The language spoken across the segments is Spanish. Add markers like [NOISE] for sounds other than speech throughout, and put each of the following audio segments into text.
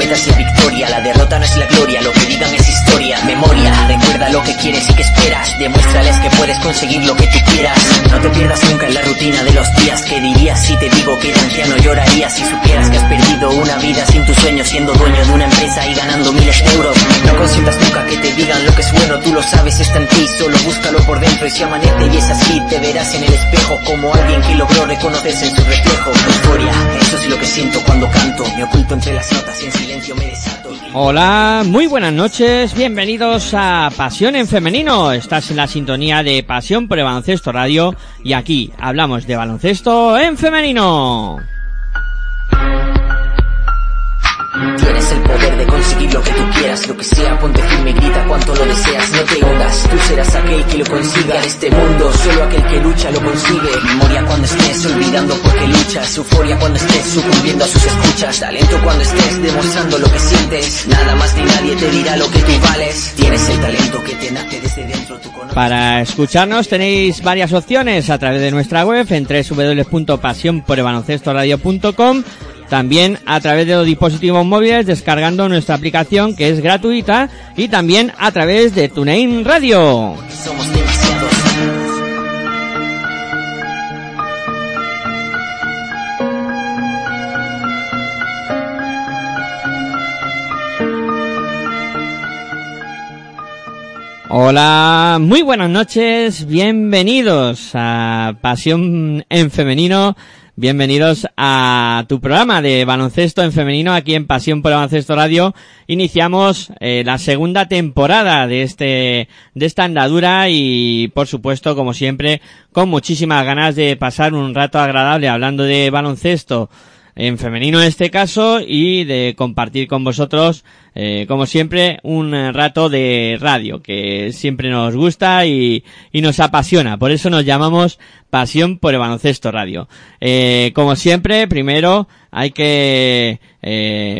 nunca si tu meta es victoria. La derrota no es la gloria, lo que digan es historia. Memoria, recuerda lo que quieres y que esperas. Demuéstrales que puedes conseguir lo que tú quieras. No te pierdas nunca en la rutina de los días. Que dirías si te digo que de anciano llorarías Si supieras que has perdido una vida sin tu sueño Siendo dueño de una empresa y ganando miles de euros. No consientas nunca que te digan lo que es bueno Tú lo sabes, está en ti, solo búscalo por dentro Y si amanece y es así, te verás en el espejo Como alguien que logró reconocerse en su reflejo. Euforia, eso es lo que siento cuando canto. Me oculto entre las notas y Hola, muy buenas noches, bienvenidos a Pasión en Femenino. Estás en la sintonía de Pasión por el Baloncesto Radio y aquí hablamos de baloncesto en femenino. Poder de conseguir lo que tú quieras, lo que sea, ponte firme y grita cuanto lo deseas, no te hundas, tú serás aquel que lo consiga en este mundo, solo aquel que lucha lo consigue. Memoria cuando estés olvidando porque luchas, euforia cuando estés sucumbiendo a sus escuchas, talento cuando estés demostrando lo que sientes, nada más ni nadie te dirá lo que tú vales. Tienes el talento que te nace desde dentro, tú conoces. Para escucharnos tenéis varias opciones a través de nuestra web en www.pasionporelbaloncestoradio.com también a través de los dispositivos móviles descargando nuestra aplicación que es gratuita y también a través de TuneIn Radio. Hola, muy buenas noches, bienvenidos a Pasión en Femenino, bienvenidos a tu programa de baloncesto en femenino aquí en Pasión por Baloncesto Radio. Iniciamos eh, la segunda temporada de este, de esta andadura y por supuesto, como siempre, con muchísimas ganas de pasar un rato agradable hablando de baloncesto en femenino en este caso y de compartir con vosotros eh, como siempre un eh, rato de radio que siempre nos gusta y, y nos apasiona por eso nos llamamos pasión por el baloncesto radio Eh, como siempre primero hay que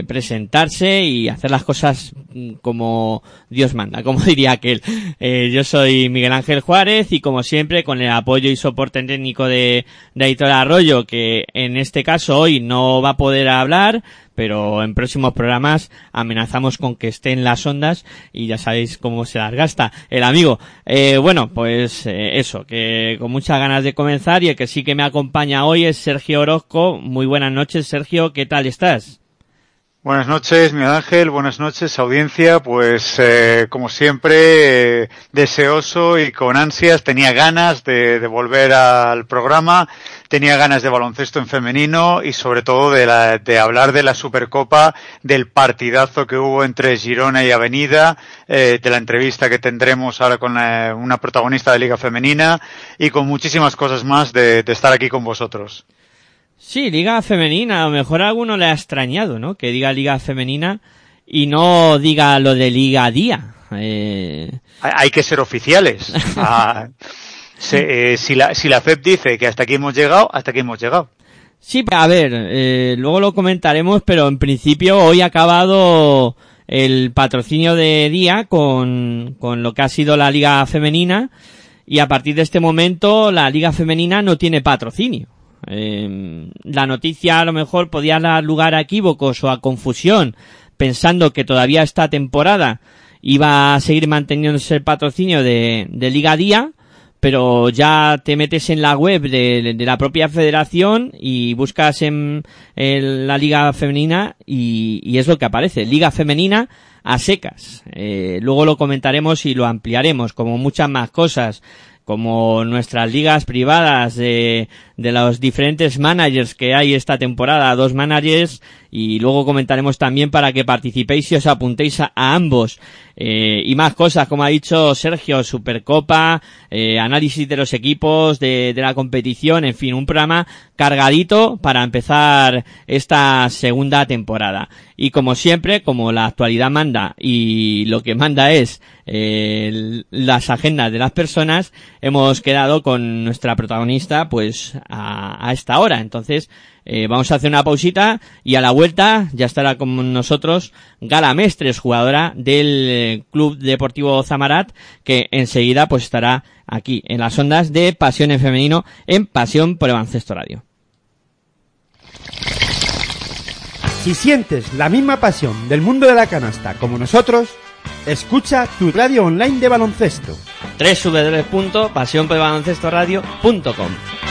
presentarse y hacer las cosas mm, como Dios manda, [LAUGHS] como diría aquel. Yo soy Miguel Ángel Juárez y como siempre con el apoyo y soporte técnico de, de Arroyo, que en este caso hoy no va a poder hablar, pero en próximos programas amenazamos con que esté en las ondas y ya sabéis cómo se las gasta el amigo. Eh, bueno, pues eh, eso, que con muchas ganas de comenzar y el que sí que me acompaña hoy es Sergio Orozco. Muy buenas noches, Sergio, ¿qué tal estás? Buenas noches, Miguel Ángel. Buenas noches, audiencia. Pues, eh, como siempre, eh, deseoso y con ansias. Tenía ganas de, de, volver al programa. Tenía ganas de baloncesto en femenino y, sobre todo, de, la, de hablar de la Supercopa, del partidazo que hubo entre Girona y Avenida, eh, de la entrevista que tendremos ahora con la, una protagonista de Liga Femenina y con muchísimas cosas más de, de estar aquí con vosotros. Sí, liga femenina, a lo mejor a alguno le ha extrañado, ¿no? Que diga liga femenina y no diga lo de liga día. Eh... Hay que ser oficiales. [LAUGHS] ah, se, eh, si, la, si la FEP dice que hasta aquí hemos llegado, hasta aquí hemos llegado. Sí, a ver, eh, luego lo comentaremos, pero en principio hoy ha acabado el patrocinio de día con, con lo que ha sido la liga femenina y a partir de este momento la liga femenina no tiene patrocinio. Eh, la noticia a lo mejor podía dar lugar a equívocos o a confusión, pensando que todavía esta temporada iba a seguir manteniéndose el patrocinio de, de Liga Día, pero ya te metes en la web de, la propia federación y buscas en, la liga femenina y, y, es lo que aparece, liga femenina a secas. Eh, luego lo comentaremos y lo ampliaremos, como muchas más cosas como nuestras ligas privadas de, de los diferentes managers que hay esta temporada, dos managers, y luego comentaremos también para que participéis y os apuntéis a, a ambos. Eh, y más cosas, como ha dicho Sergio, Supercopa, eh, análisis de los equipos, de, de la competición, en fin, un programa cargadito para empezar esta segunda temporada. Y como siempre, como la actualidad manda y lo que manda es eh, las agendas de las personas, hemos quedado con nuestra protagonista, pues a, a esta hora. Entonces, eh, vamos a hacer una pausita y a la vuelta ya estará con nosotros Gala Mestres, jugadora del eh, Club Deportivo Zamarat, que enseguida pues estará aquí en las ondas de Pasión en Femenino en Pasión por Evancesto Radio. Si sientes la misma pasión del mundo de la canasta como nosotros, escucha tu radio online de baloncesto. www.pasionporbaloncestoradio.com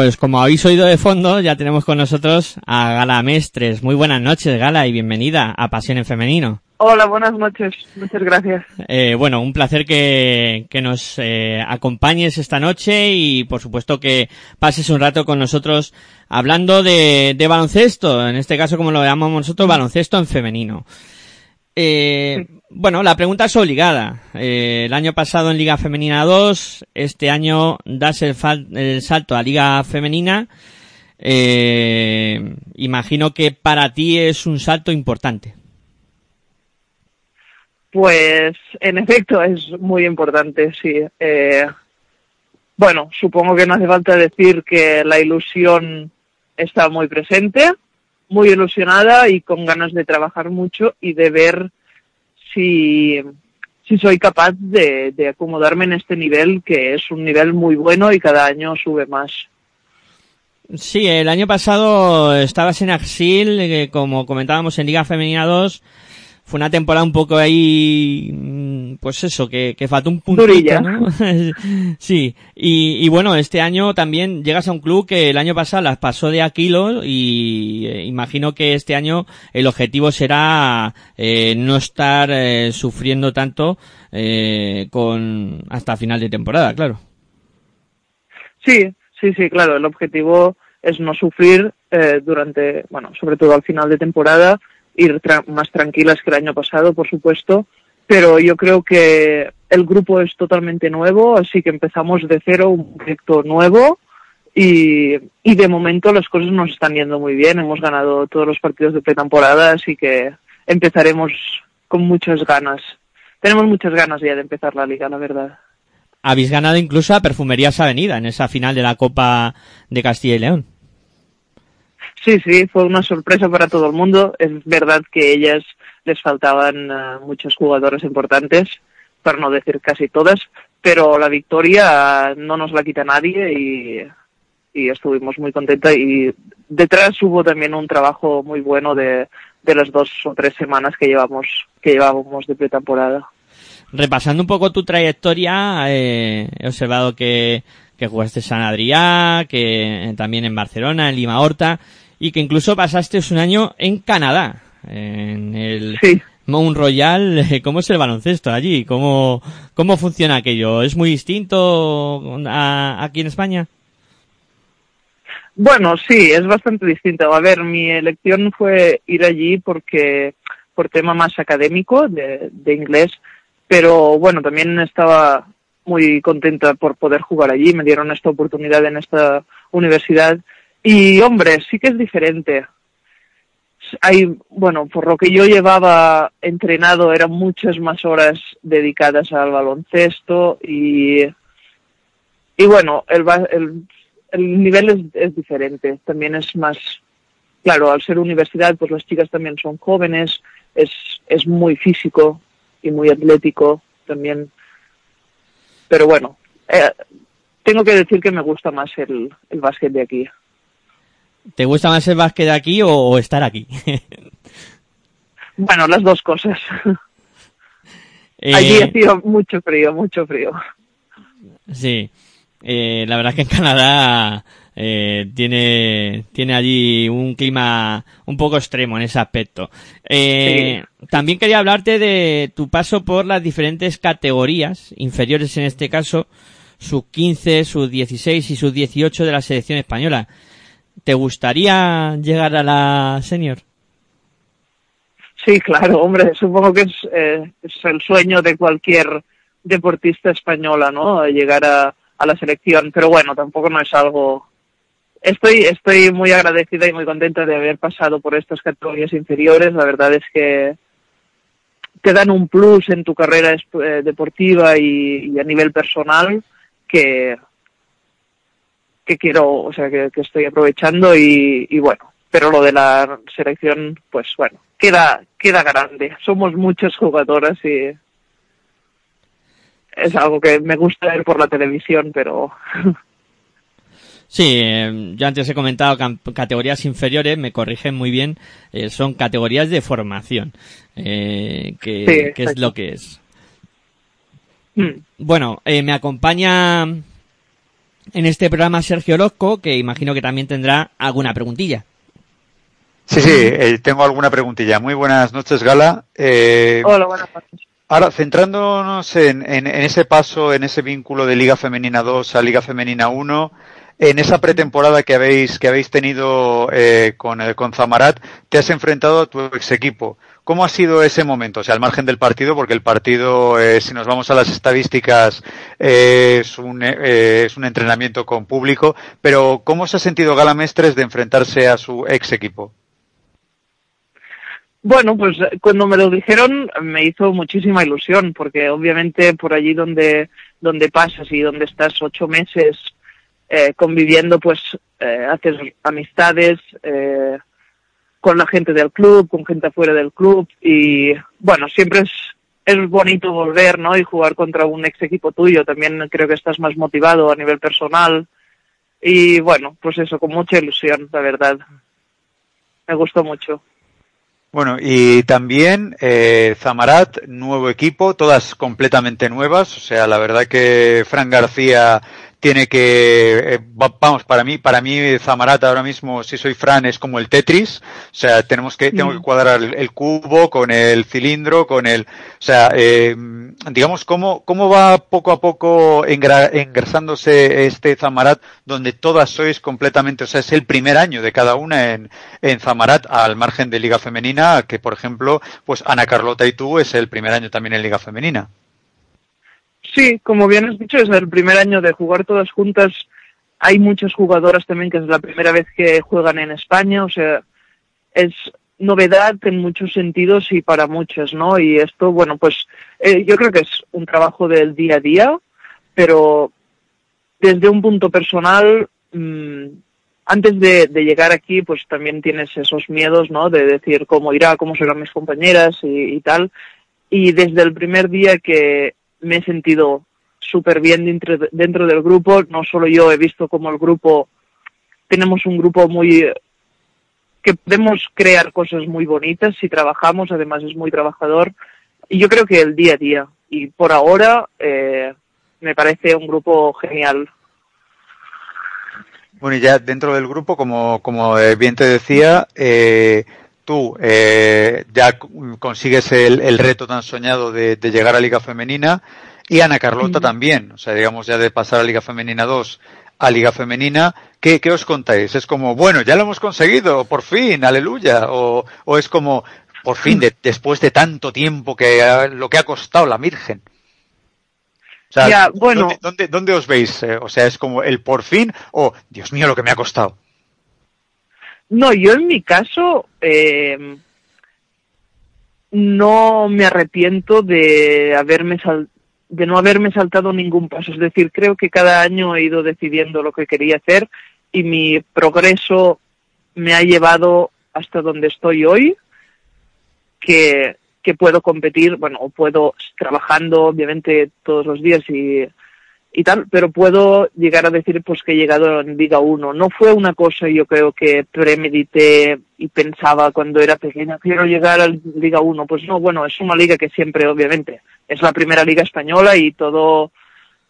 pues como habéis oído de fondo, ya tenemos con nosotros a Gala Mestres. Muy buenas noches, Gala, y bienvenida a Pasión en Femenino. Hola, buenas noches. Muchas gracias. Eh, bueno, un placer que, que nos eh, acompañes esta noche y por supuesto que pases un rato con nosotros hablando de, de baloncesto, en este caso como lo llamamos nosotros, baloncesto en femenino. Eh, bueno, la pregunta es obligada. Eh, el año pasado en Liga Femenina 2, este año das el, el salto a Liga Femenina. Eh, imagino que para ti es un salto importante. Pues en efecto es muy importante, sí. Eh, bueno, supongo que no hace falta decir que la ilusión está muy presente, muy ilusionada y con ganas de trabajar mucho y de ver si, si soy capaz de, de acomodarme en este nivel, que es un nivel muy bueno y cada año sube más. Sí, el año pasado estabas en Axil, eh, como comentábamos en Liga Femenina 2. Fue una temporada un poco ahí mm, pues eso, que, que falta un puntito. ¿no? [LAUGHS] sí, y, y bueno, este año también llegas a un club que el año pasado las pasó de Aquilo y eh, imagino que este año el objetivo será eh, no estar eh, sufriendo tanto eh, con hasta final de temporada, claro. Sí, sí, sí, claro. El objetivo es no sufrir eh, durante, bueno, sobre todo al final de temporada, ir más tranquilas que el año pasado, por supuesto. Pero yo creo que el grupo es totalmente nuevo, así que empezamos de cero, un proyecto nuevo. Y, y de momento las cosas nos están yendo muy bien. Hemos ganado todos los partidos de pretemporada, así que empezaremos con muchas ganas. Tenemos muchas ganas ya de empezar la liga, la verdad. Habéis ganado incluso a Perfumerías Avenida en esa final de la Copa de Castilla y León. Sí, sí, fue una sorpresa para todo el mundo. Es verdad que ellas les faltaban eh, muchos jugadores importantes, para no decir casi todas, pero la victoria eh, no nos la quita nadie y, estuvimos muy contentas. Y detrás hubo también un trabajo muy bueno de, de las dos o tres semanas que llevamos que llevábamos de pretemporada. Repasando un poco tu trayectoria, eh, he observado que, jugaste en San Adrià, que también en Barcelona, en Lima Horta, y que incluso pasaste un año en Canadá, en el Sí. Mount Royal. [LAUGHS] ¿Cómo es el baloncesto allí? ¿Cómo, cómo funciona aquello? ¿Es muy distinto a, aquí en España? Bueno, sí, es bastante distinto. A ver, mi elección fue ir allí porque por tema más académico de, de inglés, pero bueno, también estaba muy contenta por poder jugar allí. Me dieron esta oportunidad en esta universidad y hombre, sí que es diferente. Hay, bueno, por lo que yo llevaba entrenado eran muchas más horas dedicadas al baloncesto y y bueno, el, el, el nivel es, es diferente. También es más, claro, al ser universidad, pues las chicas también son jóvenes, es, es muy físico y muy atlético también. Pero bueno, eh, tengo que decir que me gusta más el, el básquet de aquí. ¿Te gusta más el básquet de aquí o, o estar aquí? Bueno, las dos cosas. Eh, Allí hacía mucho frío, mucho frío. Sí, eh, la verdad es que en Canadá eh, tiene, tiene allí un clima un poco extremo en ese aspecto. Eh, También quería hablarte de tu paso por las diferentes categorías, inferiores en este caso, sub 15, sub 16 y sub 18 de la selección española. ¿Te gustaría llegar a la senior? Sí, claro, hombre, supongo que es, eh, es el sueño de cualquier deportista española, ¿no? Llegar a, a la selección, pero bueno, tampoco no es algo. Estoy, estoy muy agradecida y muy contenta de haber pasado por estas categorías inferiores. La verdad es que te dan un plus en tu carrera eh, deportiva y a nivel personal que que quiero, o sea, que, que estoy aprovechando y, y bueno, pero lo de la selección, pues bueno, queda, queda grande. Somos muchas jugadoras y es algo que me gusta ver por la televisión, pero Sí, eh, yo antes he comentado categorías inferiores, me corrigen muy bien, eh, son categorías de formación, eh, que, Sí, que es lo que es. mm, Bueno, eh, me acompaña en este programa Sergio Orozco, que imagino que también tendrá alguna preguntilla. Sí, sí, eh, tengo alguna preguntilla. Muy buenas noches, Gala. Eh, hola, buenas noches. Ahora, centrándonos en, en- en ese paso, en ese vínculo de Liga Femenina 2 a Liga Femenina 1, en esa pretemporada que habéis, que habéis tenido eh, con, con Zamarat, te has enfrentado a tu ex equipo. ¿Cómo ha sido ese momento? O sea, al margen del partido, porque el partido, eh, si nos vamos a las estadísticas, eh, es, un, eh, es un entrenamiento con público, pero ¿cómo se ha sentido Gala Mestres de enfrentarse a su ex equipo? Bueno, pues eh, cuando me lo dijeron me hizo muchísima ilusión, porque obviamente por allí donde, donde pasas y donde estás ocho meses eh, conviviendo, pues eh, haces amistades eh, con la gente del club, con gente afuera del club y bueno, siempre es, es bonito volver, ¿no? Y jugar contra un ex equipo tuyo, también creo que estás más motivado a nivel personal y bueno, pues eso, con mucha ilusión, la verdad. Me gustó mucho. Bueno, y también eh, Zamarat, nuevo equipo, todas completamente nuevas. O sea, la verdad que Fran García tiene que, eh, vamos, para mí, para mí Zamarat ahora mismo, si soy Fran, es como el Tetris, o sea, tenemos que, tengo que cuadrar el, el cubo con el cilindro, con el, o sea, eh, digamos, cómo, cómo va poco a poco engra, engrasándose este Zamarat, donde todas sois completamente, o sea, es el primer año de cada una en, en Zamarat, al margen de Liga Femenina, que por ejemplo, pues Ana Carlota y tú es el primer año también en Liga Femenina. Sí, como bien has dicho, es el primer año de jugar todas juntas. Hay muchas jugadoras también que es la primera vez que juegan en España, o sea, es novedad en muchos sentidos y para muchas, ¿no? Y esto, bueno, pues eh, yo creo que es un trabajo del día a día, pero desde un punto personal, mmm, antes de, de, llegar aquí, pues también tienes esos miedos, ¿no? De decir cómo irá, cómo serán mis compañeras y, y tal. Y desde el primer día que me he sentido súper bien dentro, dentro del grupo. No solo yo, he visto como el grupo, tenemos un grupo muy que podemos crear cosas muy bonitas si trabajamos, además es muy trabajador. Y yo creo que el día a día. Y por ahora eh, me parece un grupo genial. Bueno, y ya dentro del grupo, como, como bien te decía, eh, tú eh, ya consigues el, el, reto tan soñado de, de, llegar a Liga Femenina y Ana Carlota sí. también, o sea, digamos ya de pasar a Liga Femenina 2 a Liga Femenina, ¿qué, ¿qué, os contáis? ¿Es como, bueno, ya lo hemos conseguido, por fin, aleluya? ¿O, o es como, por fin, de, después de tanto tiempo que lo que ha costado la Virgen? O sea, ya, bueno. ¿dónde, dónde, dónde os veis? Eh, o sea, ¿es como el por fin o, Dios mío, lo que me ha costado? No, yo en mi caso eh, no me arrepiento de haberme sal de no haberme saltado ningún paso. Es decir, creo que cada año he ido decidiendo lo que quería hacer y mi progreso me ha llevado hasta donde estoy hoy, que, que puedo competir, bueno, puedo trabajando obviamente todos los días y y tal, pero puedo llegar a decir pues que he llegado en Liga 1. No fue una cosa yo creo que premedité y pensaba cuando era pequeña, quiero llegar a Liga 1. Pues no, bueno, es una liga que siempre obviamente es la primera liga española y todo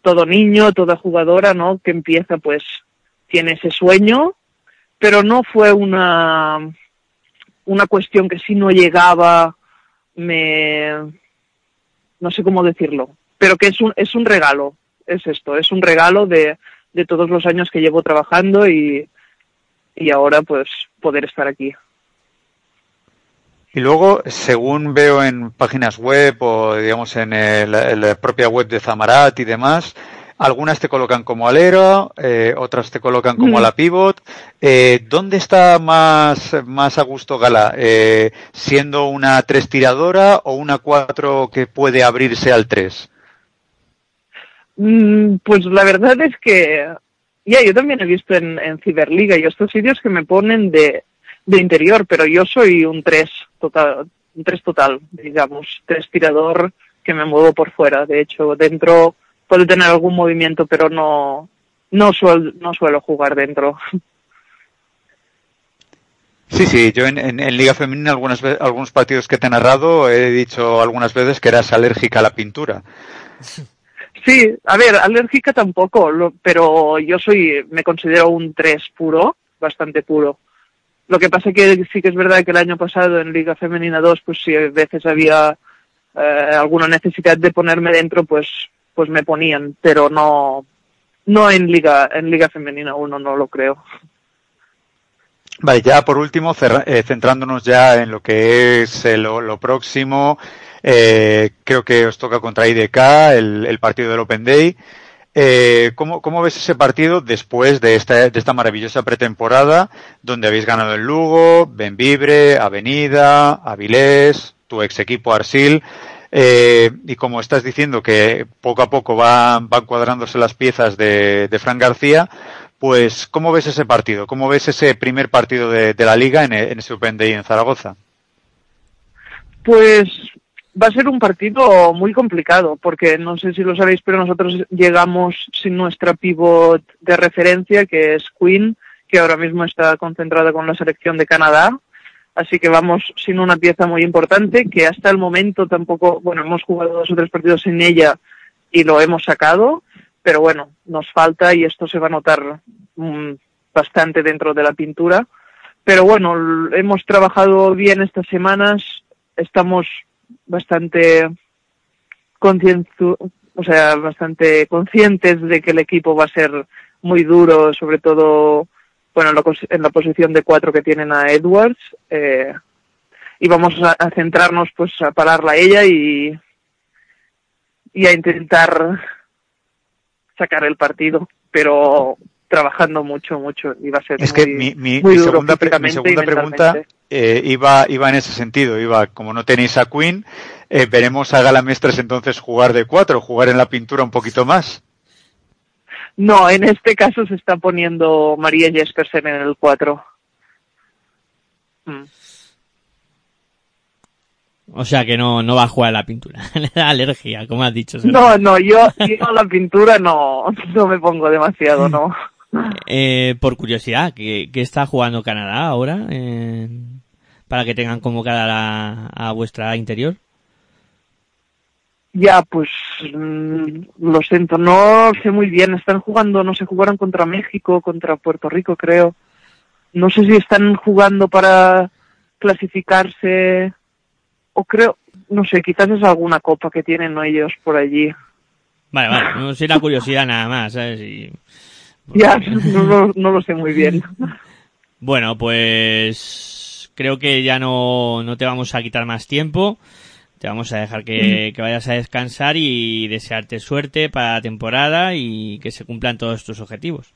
todo niño, toda jugadora, ¿no? que empieza pues tiene ese sueño, pero no fue una una cuestión que si no llegaba me no sé cómo decirlo, pero que es un es un regalo, es esto, es un regalo de, de todos los años que llevo trabajando y, y ahora pues poder estar aquí. Y luego, según veo en páginas web o digamos en, el, en la propia web de Zamarat y demás, algunas te colocan como alero, eh, otras te colocan como mm. la pivot. Eh, ¿Dónde está más, más a gusto Gala? Eh, ¿Siendo una tres tiradora o una cuatro que puede abrirse al tres? Mm, pues la verdad es que ya yo también he visto en, en Ciberliga y estos sitios que me ponen de, de interior, pero yo soy un 3 total, un 3 total, digamos, tres tirador que me muevo por fuera. De hecho, dentro puedo tener algún movimiento, pero no no suelo, no suelo jugar dentro. Sí, sí, yo en, en, en Liga Femenina algunas algunos partidos que te he narrado he dicho algunas veces que eras alérgica a la pintura. [LAUGHS] Sí, a ver, alérgica tampoco, lo, pero yo soy, me considero un 3 puro, bastante puro. Lo que pasa que sí que es verdad que el año pasado en Liga Femenina 2, pues si a veces había eh, alguna necesidad de ponerme dentro, pues, pues me ponían, pero no, no en Liga, en Liga Femenina 1, no lo creo. Vale, ya por último, eh, centrándonos ya en lo que es eh, lo, lo próximo, eh, creo que os toca contra IDK, el, el partido del Open Day. Eh, ¿cómo, ¿Cómo ves ese partido después de esta, de esta maravillosa pretemporada donde habéis ganado en Lugo, Benvibre, Avenida, Avilés, tu ex equipo Arsil? Eh, y como estás diciendo que poco a poco van, van cuadrándose las piezas de, de Fran García, pues ¿cómo ves ese partido? ¿Cómo ves ese primer partido de, de la liga en, en ese Open Day en Zaragoza? Pues va a ser un partido muy complicado, porque no sé si lo sabéis, pero nosotros llegamos sin nuestra pivot de referencia, que es Queen, que ahora mismo está concentrada con la selección de Canadá. Así que vamos sin una pieza muy importante que hasta el momento tampoco, bueno, hemos jugado dos o tres partidos sin ella y lo hemos sacado, pero bueno, nos falta y esto se va a notar mm, bastante dentro de la pintura. Pero bueno, hemos trabajado bien estas semanas, estamos bastante o sea, bastante conscientes de que el equipo va a ser muy duro, sobre todo bueno, en la, posición de cuatro que tienen a Edwards, eh, y vamos a centrarnos pues a pararla a ella y, y a intentar sacar el partido, pero trabajando mucho, mucho, va a ser Es muy, que mi, mi- muy mi duro segunda, pre- mi físicamente y segunda pregunta eh, iba, iba en ese sentido. Iba, como no tenéis a Queen, eh, veremos a Galamestres entonces jugar de cuatro, jugar en la pintura un poquito más. No, en este caso se está poniendo María Jespersen en el 4. Mm. O sea que no, no va a jugar a la pintura. [LAUGHS] Le da alergia, como has dicho. No, no, yo, yo a la pintura no, no me pongo demasiado, no. [LAUGHS] Eh, por curiosidad, ¿qué, qué está jugando Canadá ahora? Eh, para que tengan convocada a, la- a vuestra interior. Ya, pues mm, lo siento, no sé muy bien. Están jugando, no sé, jugaron contra México, contra Puerto Rico, creo. No sé si están jugando para clasificarse o creo, no sé, quizás es alguna copa que tienen ellos por allí. Vale, vale, no sé la curiosidad nada más, ¿sabes? Y- [LAUGHS] Ya, no, lo- no lo sé muy bien. [LAUGHS] Bueno, pues creo que ya no, no te vamos a quitar más tiempo. Te vamos a dejar que, que vayas a descansar y desearte suerte para la temporada y que se cumplan todos tus objetivos.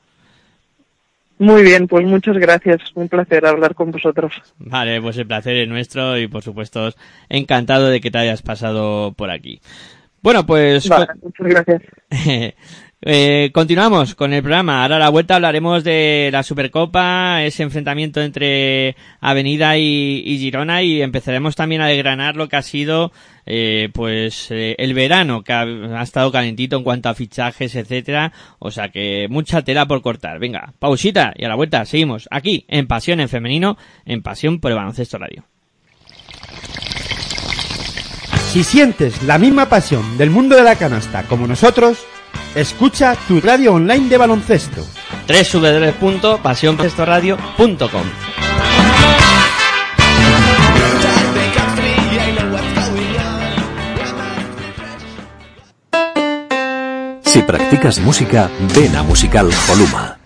Muy bien, pues muchas gracias. Un placer hablar con vosotros. Vale, pues el placer es nuestro y por supuesto encantado de que te hayas pasado por aquí. Bueno, pues Vale, muchas gracias. [LAUGHS] Eh, continuamos con el programa. Ahora a la vuelta hablaremos de la Supercopa, ese enfrentamiento entre Avenida y, y Girona y empezaremos también a desgranar lo que ha sido eh, pues eh, el verano que ha, estado calentito en cuanto a fichajes, etcétera. O sea que mucha tela por cortar. Venga, pausita y a la vuelta seguimos aquí en Pasión en Femenino, en Pasión por el Baloncesto Radio. Si sientes la misma pasión del mundo de la canasta como nosotros, escucha tu radio online de baloncesto. www.pasionbaloncestoradio.com Si practicas música, ven a Musical Holuma.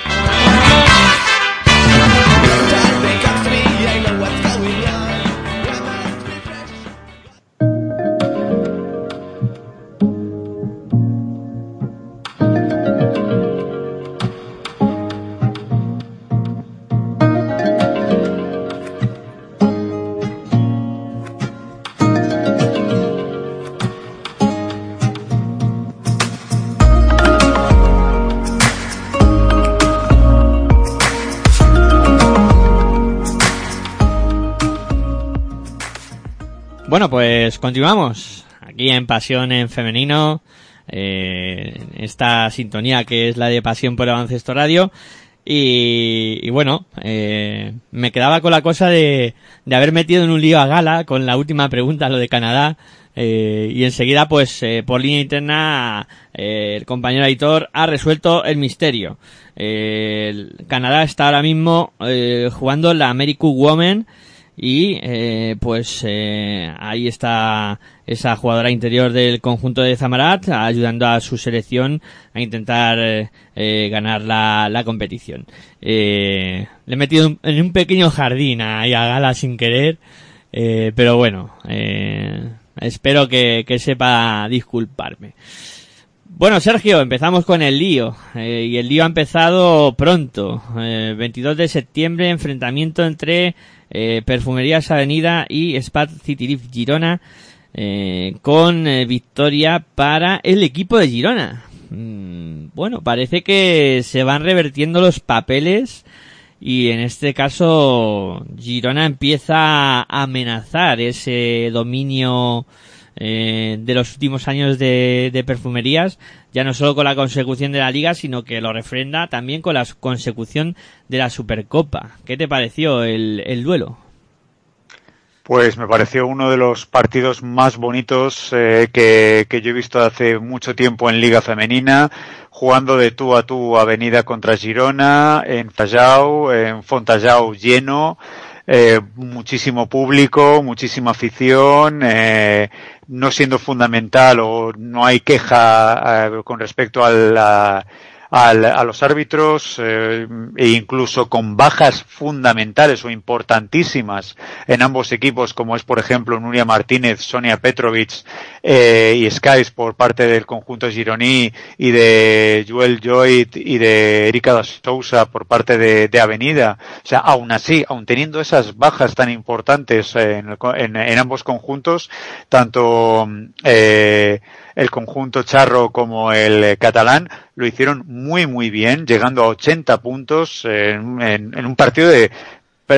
continuamos aquí en Pasión en Femenino, eh, esta sintonía que es la de Pasión por el Radio. Y, bueno, eh, me quedaba con la cosa de, de haber metido en un lío a Gala con la última pregunta, lo de Canadá. eh, y enseguida, pues, eh, por línea interna, eh, el compañero Aitor ha resuelto el misterio. Eh, Canadá está ahora mismo eh, jugando la American Women y eh, pues eh, ahí está esa jugadora interior del conjunto de Zamarat ayudando a su selección a intentar eh, eh, ganar la, la competición. Eh, le he metido en un pequeño jardín ahí a Gala sin querer Eh, pero bueno, espero que, que sepa disculparme. Bueno, Sergio, empezamos con el lío. eh, y el lío ha empezado pronto. Eh, 22 de septiembre, enfrentamiento entre eh, Perfumerías Avenida y Spat City Girona. eh, con eh, victoria para el equipo de Girona. Mm, bueno, parece que se van revertiendo los papeles y en este caso Girona empieza a amenazar ese dominio eh, de los últimos años de, perfumerías, ya no solo con la consecución de la liga, sino que lo refrenda también con la consecución de la Supercopa. ¿Qué te pareció el, el duelo? Pues me pareció uno de los partidos más bonitos eh, que, que yo he visto hace mucho tiempo en Liga Femenina, jugando de tú a tú Avenida contra Girona, en Fallao, en Fontajau lleno, eh, muchísimo público, muchísima afición, eh, no siendo fundamental o no hay queja eh, con respecto a la al, a los árbitros eh, e incluso con bajas fundamentales o importantísimas en ambos equipos, como es por ejemplo Nuria Martínez, Sonia Petrovic eh, y Skies por parte del conjunto gironí y de Joel Joyd y de Erika da Sousa por parte de, de Avenida. O sea, aún así, aún teniendo esas bajas tan importantes en, en- en ambos conjuntos, tanto eh, el conjunto charro como el eh, catalán lo hicieron muy muy bien, llegando a 80 puntos en, en- en un partido de,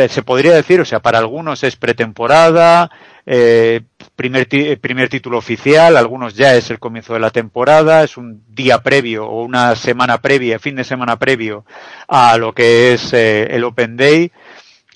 se podría decir, o sea, para algunos es pretemporada, eh, primer, ti- primer título oficial, algunos ya es el comienzo de la temporada, es un día previo o una semana previa, fin de semana previo a lo que es eh, el Open Day.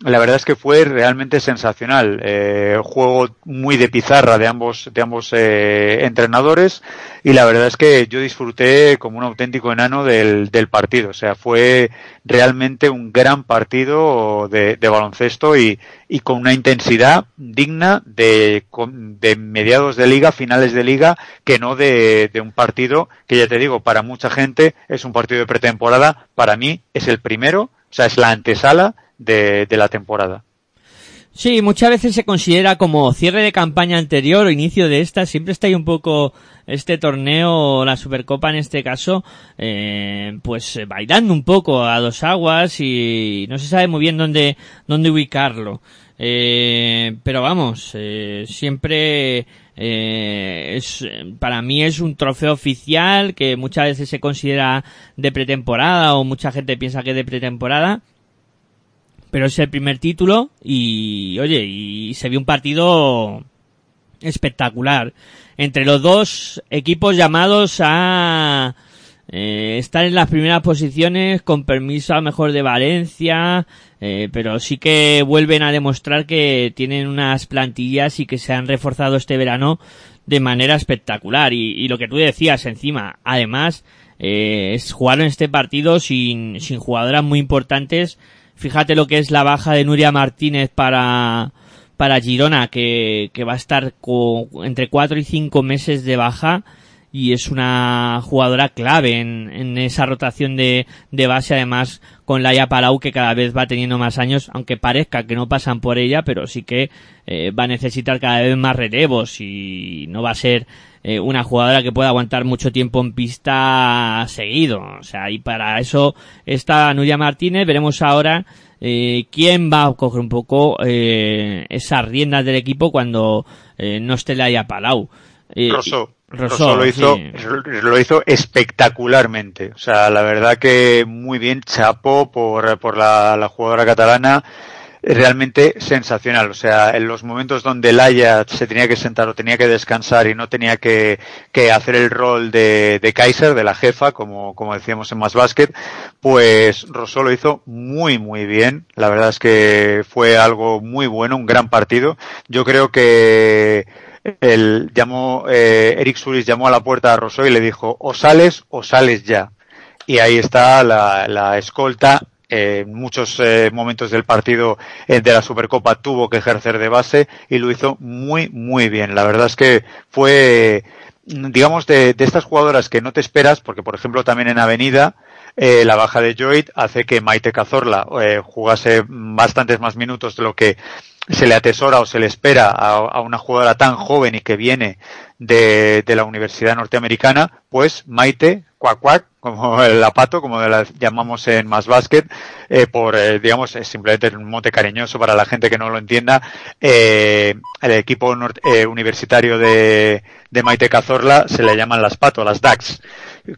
La verdad es que fue realmente sensacional. Eh, juego muy de pizarra de ambos, de ambos eh, entrenadores y la verdad es que yo disfruté como un auténtico enano del, del partido. O sea, fue realmente un gran partido de, de baloncesto y, y con una intensidad digna de, de mediados de liga, finales de liga, que no de, de un partido que ya te digo, para mucha gente es un partido de pretemporada. Para mí es el primero, o sea, es la antesala de, de la temporada. Sí, muchas veces se considera como cierre de campaña anterior o inicio de esta. Siempre está ahí un poco este torneo, la Supercopa en este caso, eh, pues eh, bailando un poco a dos aguas y no se sabe muy bien dónde, dónde ubicarlo. Eh, pero vamos, eh, siempre eh, es, para mí es un trofeo oficial que muchas veces se considera de pretemporada o mucha gente piensa que es de pretemporada pero es el primer título y oye y se vio un partido espectacular. Entre los dos equipos llamados a eh, estar en las primeras posiciones con permiso a mejor de Valencia eh, pero sí que vuelven a demostrar que tienen unas plantillas y que se han reforzado este verano de manera espectacular. Y, y lo que tú decías encima además eh, es jugaron este partido sin, sin jugadoras muy importantes Fíjate lo que es la baja de Nuria Martínez para, para Girona, que, que va a estar co- entre cuatro y cinco meses de baja y es una jugadora clave en, en esa rotación de, de base, además con Laia Palau que cada vez va teniendo más años, aunque parezca que no pasan por ella, pero sí que eh, va a necesitar cada vez más relevos y no va a ser eh, una jugadora que pueda aguantar mucho tiempo en pista seguido. O sea, y para eso está Nuria Martínez. Veremos ahora eh, quién va a coger un poco eh, esas riendas del equipo cuando eh, no esté Laia Palau. Eh, Rosso. Rosso, Rosso lo hizo, sí. lo hizo espectacularmente. O sea, la verdad que muy bien, chapó por, por la, la jugadora catalana. Realmente sensacional. O sea, en los momentos donde Laia se tenía que sentar o tenía que descansar y no tenía que, que hacer el rol de, de Kaiser, de la jefa, como, como decíamos en Más Basket, pues Rosso lo hizo muy, muy bien. La verdad es que fue algo muy bueno, un gran partido. Yo creo que el llamó eh, Eric Suris llamó a la puerta a Rosso y le dijo o sales o sales ya y ahí está la, la escolta en muchos eh, momentos del partido eh, de la Supercopa tuvo que ejercer de base y lo hizo muy muy bien. La verdad es que fue digamos de, de estas jugadoras que no te esperas porque por ejemplo también en Avenida eh, la baja de Joyd hace que Maite Cazorla jugase bastantes más minutos de lo que se le atesora o se le espera a, una jugadora tan joven y que viene de la Universidad Norteamericana, pues Maite, cuac cuac, como el apato, como la llamamos en Más Basket, eh, por, eh, digamos, es simplemente un mote cariñoso para la gente que no lo entienda. Eh, el equipo eh, universitario de, de Maite Cazorla se le llaman las Pato, las DAX,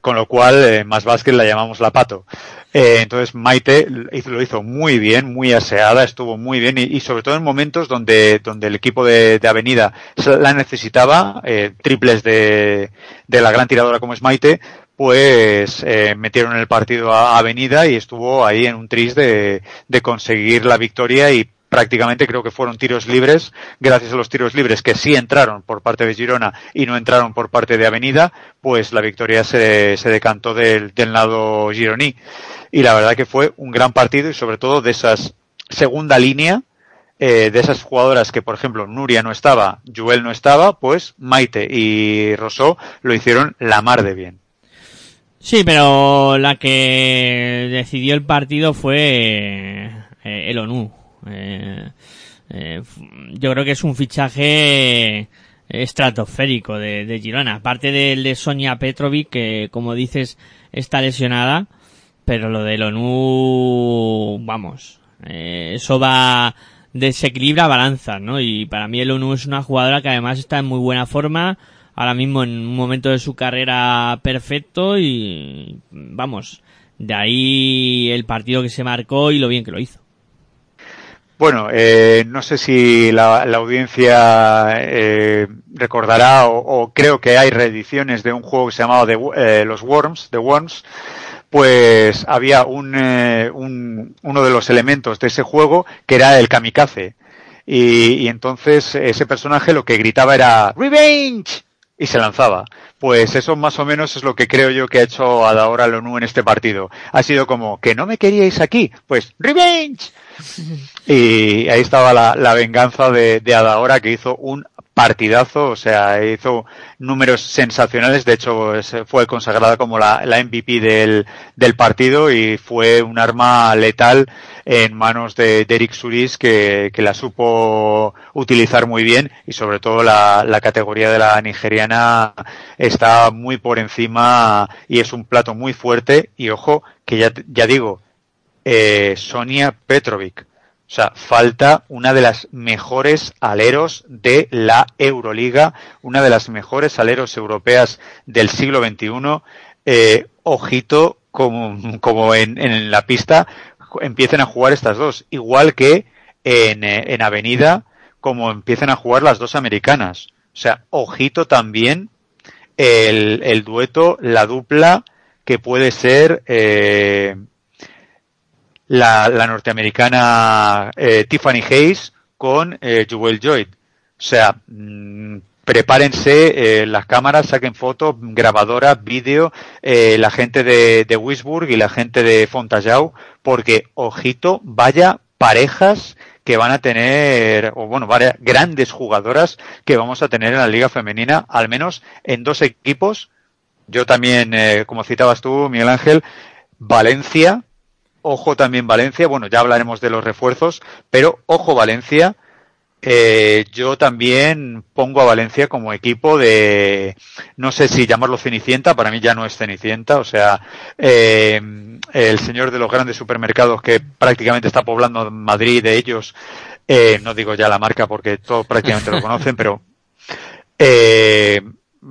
con lo cual eh, Más Basket la llamamos la Pato. Entonces Maite lo hizo muy bien, muy aseada, estuvo muy bien y, sobre todo en momentos donde, donde el equipo de, de Avenida la necesitaba, triples de, de la gran tiradora como es Maite, pues eh, metieron el partido a Avenida y estuvo ahí en un tris de, de conseguir la victoria y prácticamente creo que fueron tiros libres, gracias a los tiros libres que sí entraron por parte de Girona y no entraron por parte de Avenida, pues la victoria se, se decantó del, del lado gironí. Y la verdad que fue un gran partido y sobre todo de esas segunda línea, eh, de esas jugadoras que, por ejemplo, Nuria no estaba, Joel no estaba, pues Maite y Rosó lo hicieron la mar de bien. Sí, pero la que decidió el partido fue eh, el ONU. Eh, eh, yo creo que es un fichaje estratosférico de, de Girona. Aparte del de Sonia Petrovic, que como dices está lesionada, pero lo del ONU, vamos, eh, eso va desequilibra balanzas, ¿no? Y para mí el ONU es una jugadora que además está en muy buena forma, ahora mismo en un momento de su carrera perfecto y vamos, de ahí el partido que se marcó y lo bien que lo hizo. Bueno, eh, no sé si la, la audiencia eh, recordará o, creo que hay reediciones de un juego que se llamaba The eh, Los Worms, The Worms, pues había un, eh, un- uno de los elementos de ese juego que era el kamikaze. Y, y entonces ese personaje lo que gritaba era ¡Revenge! Y se lanzaba. Pues eso más o menos es lo que creo yo que ha hecho Adaora Lonu en este partido. Ha sido como, que no me queríais aquí, pues ¡Revenge! [LAUGHS] Y ahí estaba la, la venganza de, de Adaora que hizo un partidazo, o sea, hizo números sensacionales, de hecho fue consagrada como la, la MVP del, del partido y fue un arma letal en manos de, de Eric Suris que, que la supo utilizar muy bien y sobre todo la, la categoría de la nigeriana está muy por encima y es un plato muy fuerte y ojo que ya, ya digo, eh, Sonia Petrovic. O sea, falta una de las mejores aleros de la Euroliga, una de las mejores aleros europeas del siglo XXI. Eh, ojito, como, como en, en la pista, empiecen a jugar estas dos. Igual que en, eh, en Avenida, como empiecen a jugar las dos americanas. O sea, ojito también el, el dueto, la dupla que puede ser eh, la, la norteamericana eh, Tiffany Hayes con Jewel Joyd. O sea, mm, prepárense eh, las cámaras, saquen fotos, grabadoras, vídeo, eh, la gente de, de Wisburg y la gente de Fontajau, porque, ojito, vaya parejas que van a tener, o bueno, varias grandes jugadoras que vamos a tener en la liga femenina, al menos en dos equipos. Yo también, eh, como citabas tú, Miguel Ángel, Valencia, ojo también Valencia, bueno, ya hablaremos de los refuerzos, pero ojo Valencia, eh, yo también pongo a Valencia como equipo de, no sé si llamarlo Cenicienta, para mí ya no es Cenicienta, o sea, eh, el señor de los grandes supermercados que prácticamente está poblando Madrid de ellos, eh, no digo ya la marca porque todos prácticamente lo conocen, pero eh,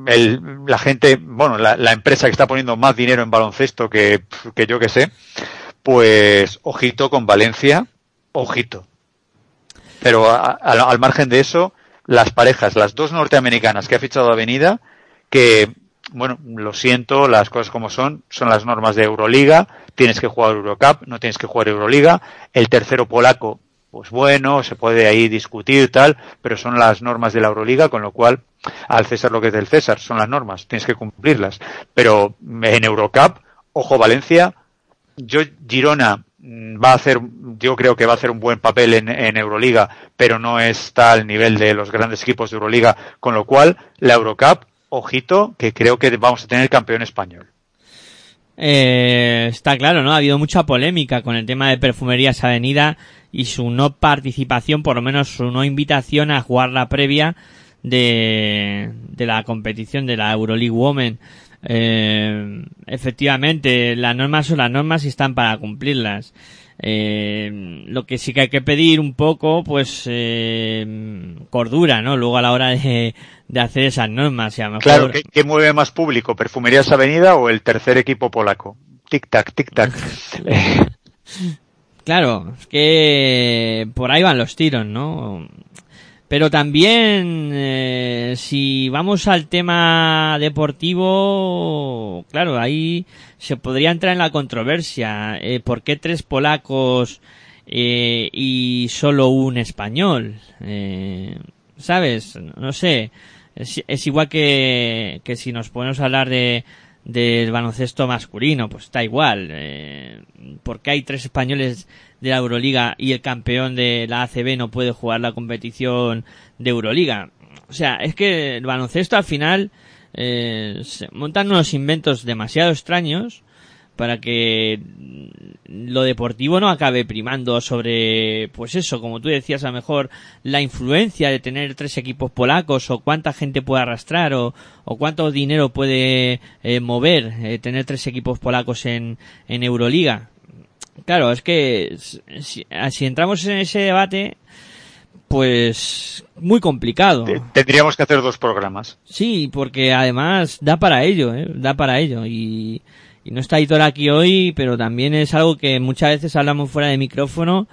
el, la gente, bueno, la, la, empresa que está poniendo más dinero en baloncesto que, que yo que sé, pues ojito con Valencia, ojito. Pero a, al margen de eso, las parejas, las dos norteamericanas que ha fichado Avenida, que, bueno, lo siento, las cosas como son, son las normas de Euroliga, tienes que jugar Eurocup, no tienes que jugar Euroliga, el tercero polaco, pues bueno, se puede ahí discutir tal, pero son las normas de la Euroliga, con lo cual, al César lo que es del César, son las normas, tienes que cumplirlas. Pero en Eurocup, ojo Valencia, yo Girona va a hacer, yo creo que va a hacer un buen papel en, en, Euroliga, pero no está al nivel de los grandes equipos de Euroliga, con lo cual la Eurocup, ojito, que creo que vamos a tener campeón español. eh, está claro, ¿no? Ha habido mucha polémica con el tema de Perfumerías Avenida y su no participación, por lo menos su no invitación a jugar la previa de, de la competición de la Euroleague Women. Eh, efectivamente, las normas son las normas y están para cumplirlas. Eh, lo que sí que hay que pedir un poco, pues, eh, cordura, ¿no? Luego a la hora de, de hacer esas normas. Y a mejor... Claro, ¿qué, qué mueve más público? ¿Perfumerías Avenida o el tercer equipo polaco? Tic-tac, tic-tac. [LAUGHS] Claro, es que por ahí van los tiros, ¿no? Pero también, eh, si vamos al tema deportivo, claro, ahí se podría entrar en la controversia. Eh, ¿Por qué tres polacos eh, y solo un español? Eh, ¿Sabes? No sé. Es, igual que, que si nos ponemos a hablar de del baloncesto masculino, pues está igual. ¿Por qué hay tres españoles de la Euroliga y el campeón de la ACB no puede jugar la competición de Euroliga? O sea, es que el baloncesto al final eh, se montan unos inventos demasiado extraños para que lo deportivo no acabe primando sobre, pues eso, como tú decías, a lo mejor la influencia de tener tres equipos polacos o cuánta gente puede arrastrar o, o cuánto dinero puede eh, mover eh, tener tres equipos polacos en, en Euroliga. Claro, es que si, si entramos en ese debate, pues muy complicado. Tendríamos que hacer dos programas. Sí, porque además da para ello, ¿eh? da para ello y y no está Aitor aquí hoy, pero también es algo que muchas veces hablamos fuera de micrófono,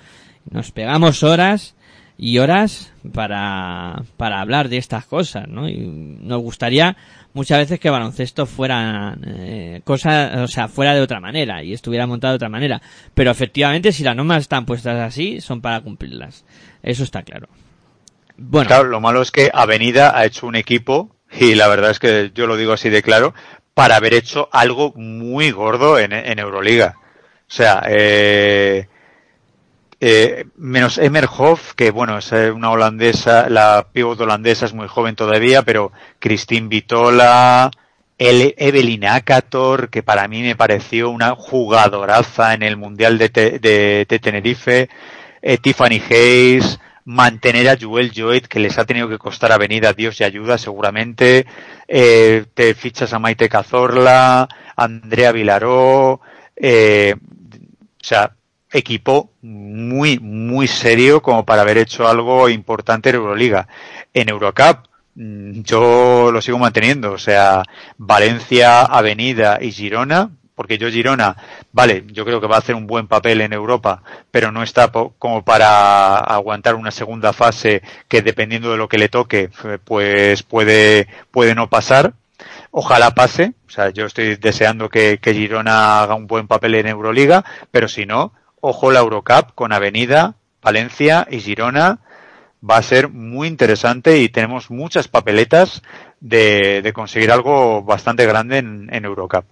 nos pegamos horas y horas para, para hablar de estas cosas, ¿no? Y nos gustaría muchas veces que baloncesto fuera eh, cosas, o sea, fuera de otra manera y estuviera montado de otra manera. Pero efectivamente, si las normas están puestas así, son para cumplirlas. Eso está claro. Bueno. Claro, lo malo es que Avenida ha hecho un equipo, y la verdad es que yo lo digo así de claro, para haber hecho algo muy gordo en, en Euroliga. O sea, eh, eh, menos Emmerhoff, que bueno, es eh, una holandesa, la pivot holandesa es muy joven todavía, pero Christine Vitola, el Evelyn Akator, que para mí me pareció una jugadoraza en el Mundial de, te, de, Tenerife, eh, Tiffany Hayes, mantener a Joel Joet, que les ha tenido que costar avenida Dios y ayuda seguramente, eh, te fichas a Maite Cazorla, Andrea Vilaró, eh, o sea, equipo muy, muy serio como para haber hecho algo importante en Euroliga. En Eurocup, mm, yo lo sigo manteniendo, o sea, Valencia, Avenida y Girona, porque yo Girona, vale, yo creo que va a hacer un buen papel en Europa, pero no está como para aguantar una segunda fase que dependiendo de lo que le toque, pues puede, puede no pasar. Ojalá pase, o sea, yo estoy deseando que, que Girona haga un buen papel en Euroliga, pero si no, ojo la Eurocup con Avenida, Valencia y Girona, va a ser muy interesante y tenemos muchas papeletas de, de conseguir algo bastante grande en, en Eurocup.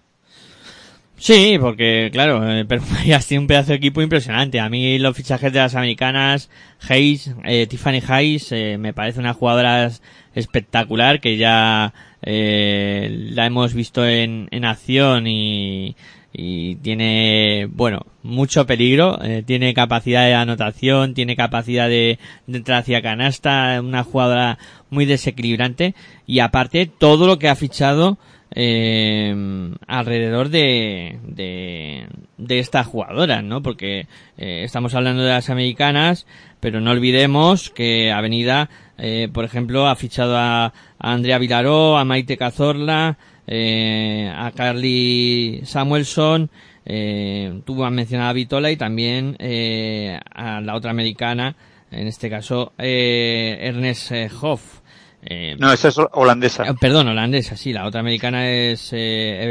Sí, porque claro, Perfumerías [LAUGHS] tiene un pedazo de equipo impresionante. A mí los fichajes de las americanas, Hayes, eh, Tiffany Hayes, eh, me parece una jugadora espectacular que ya eh, la hemos visto en, en acción y, y tiene, bueno, mucho peligro, eh, tiene capacidad de anotación, tiene capacidad de, de entrar hacia canasta, una jugadora muy desequilibrante y aparte todo lo que ha fichado eh, alrededor de, de, de estas jugadoras, ¿no? Porque eh, estamos hablando de las americanas, pero no olvidemos que Avenida, eh, por ejemplo, ha fichado a, a Andrea Vilaró, a Maite Cazorla, eh, a Carly Samuelson, eh, tú has mencionado a Vitola y también eh, a la otra americana, en este caso eh, Ernest eh, Hoff. Eh, No, esa es holandesa. Perdón, holandesa, sí, la otra americana es eh,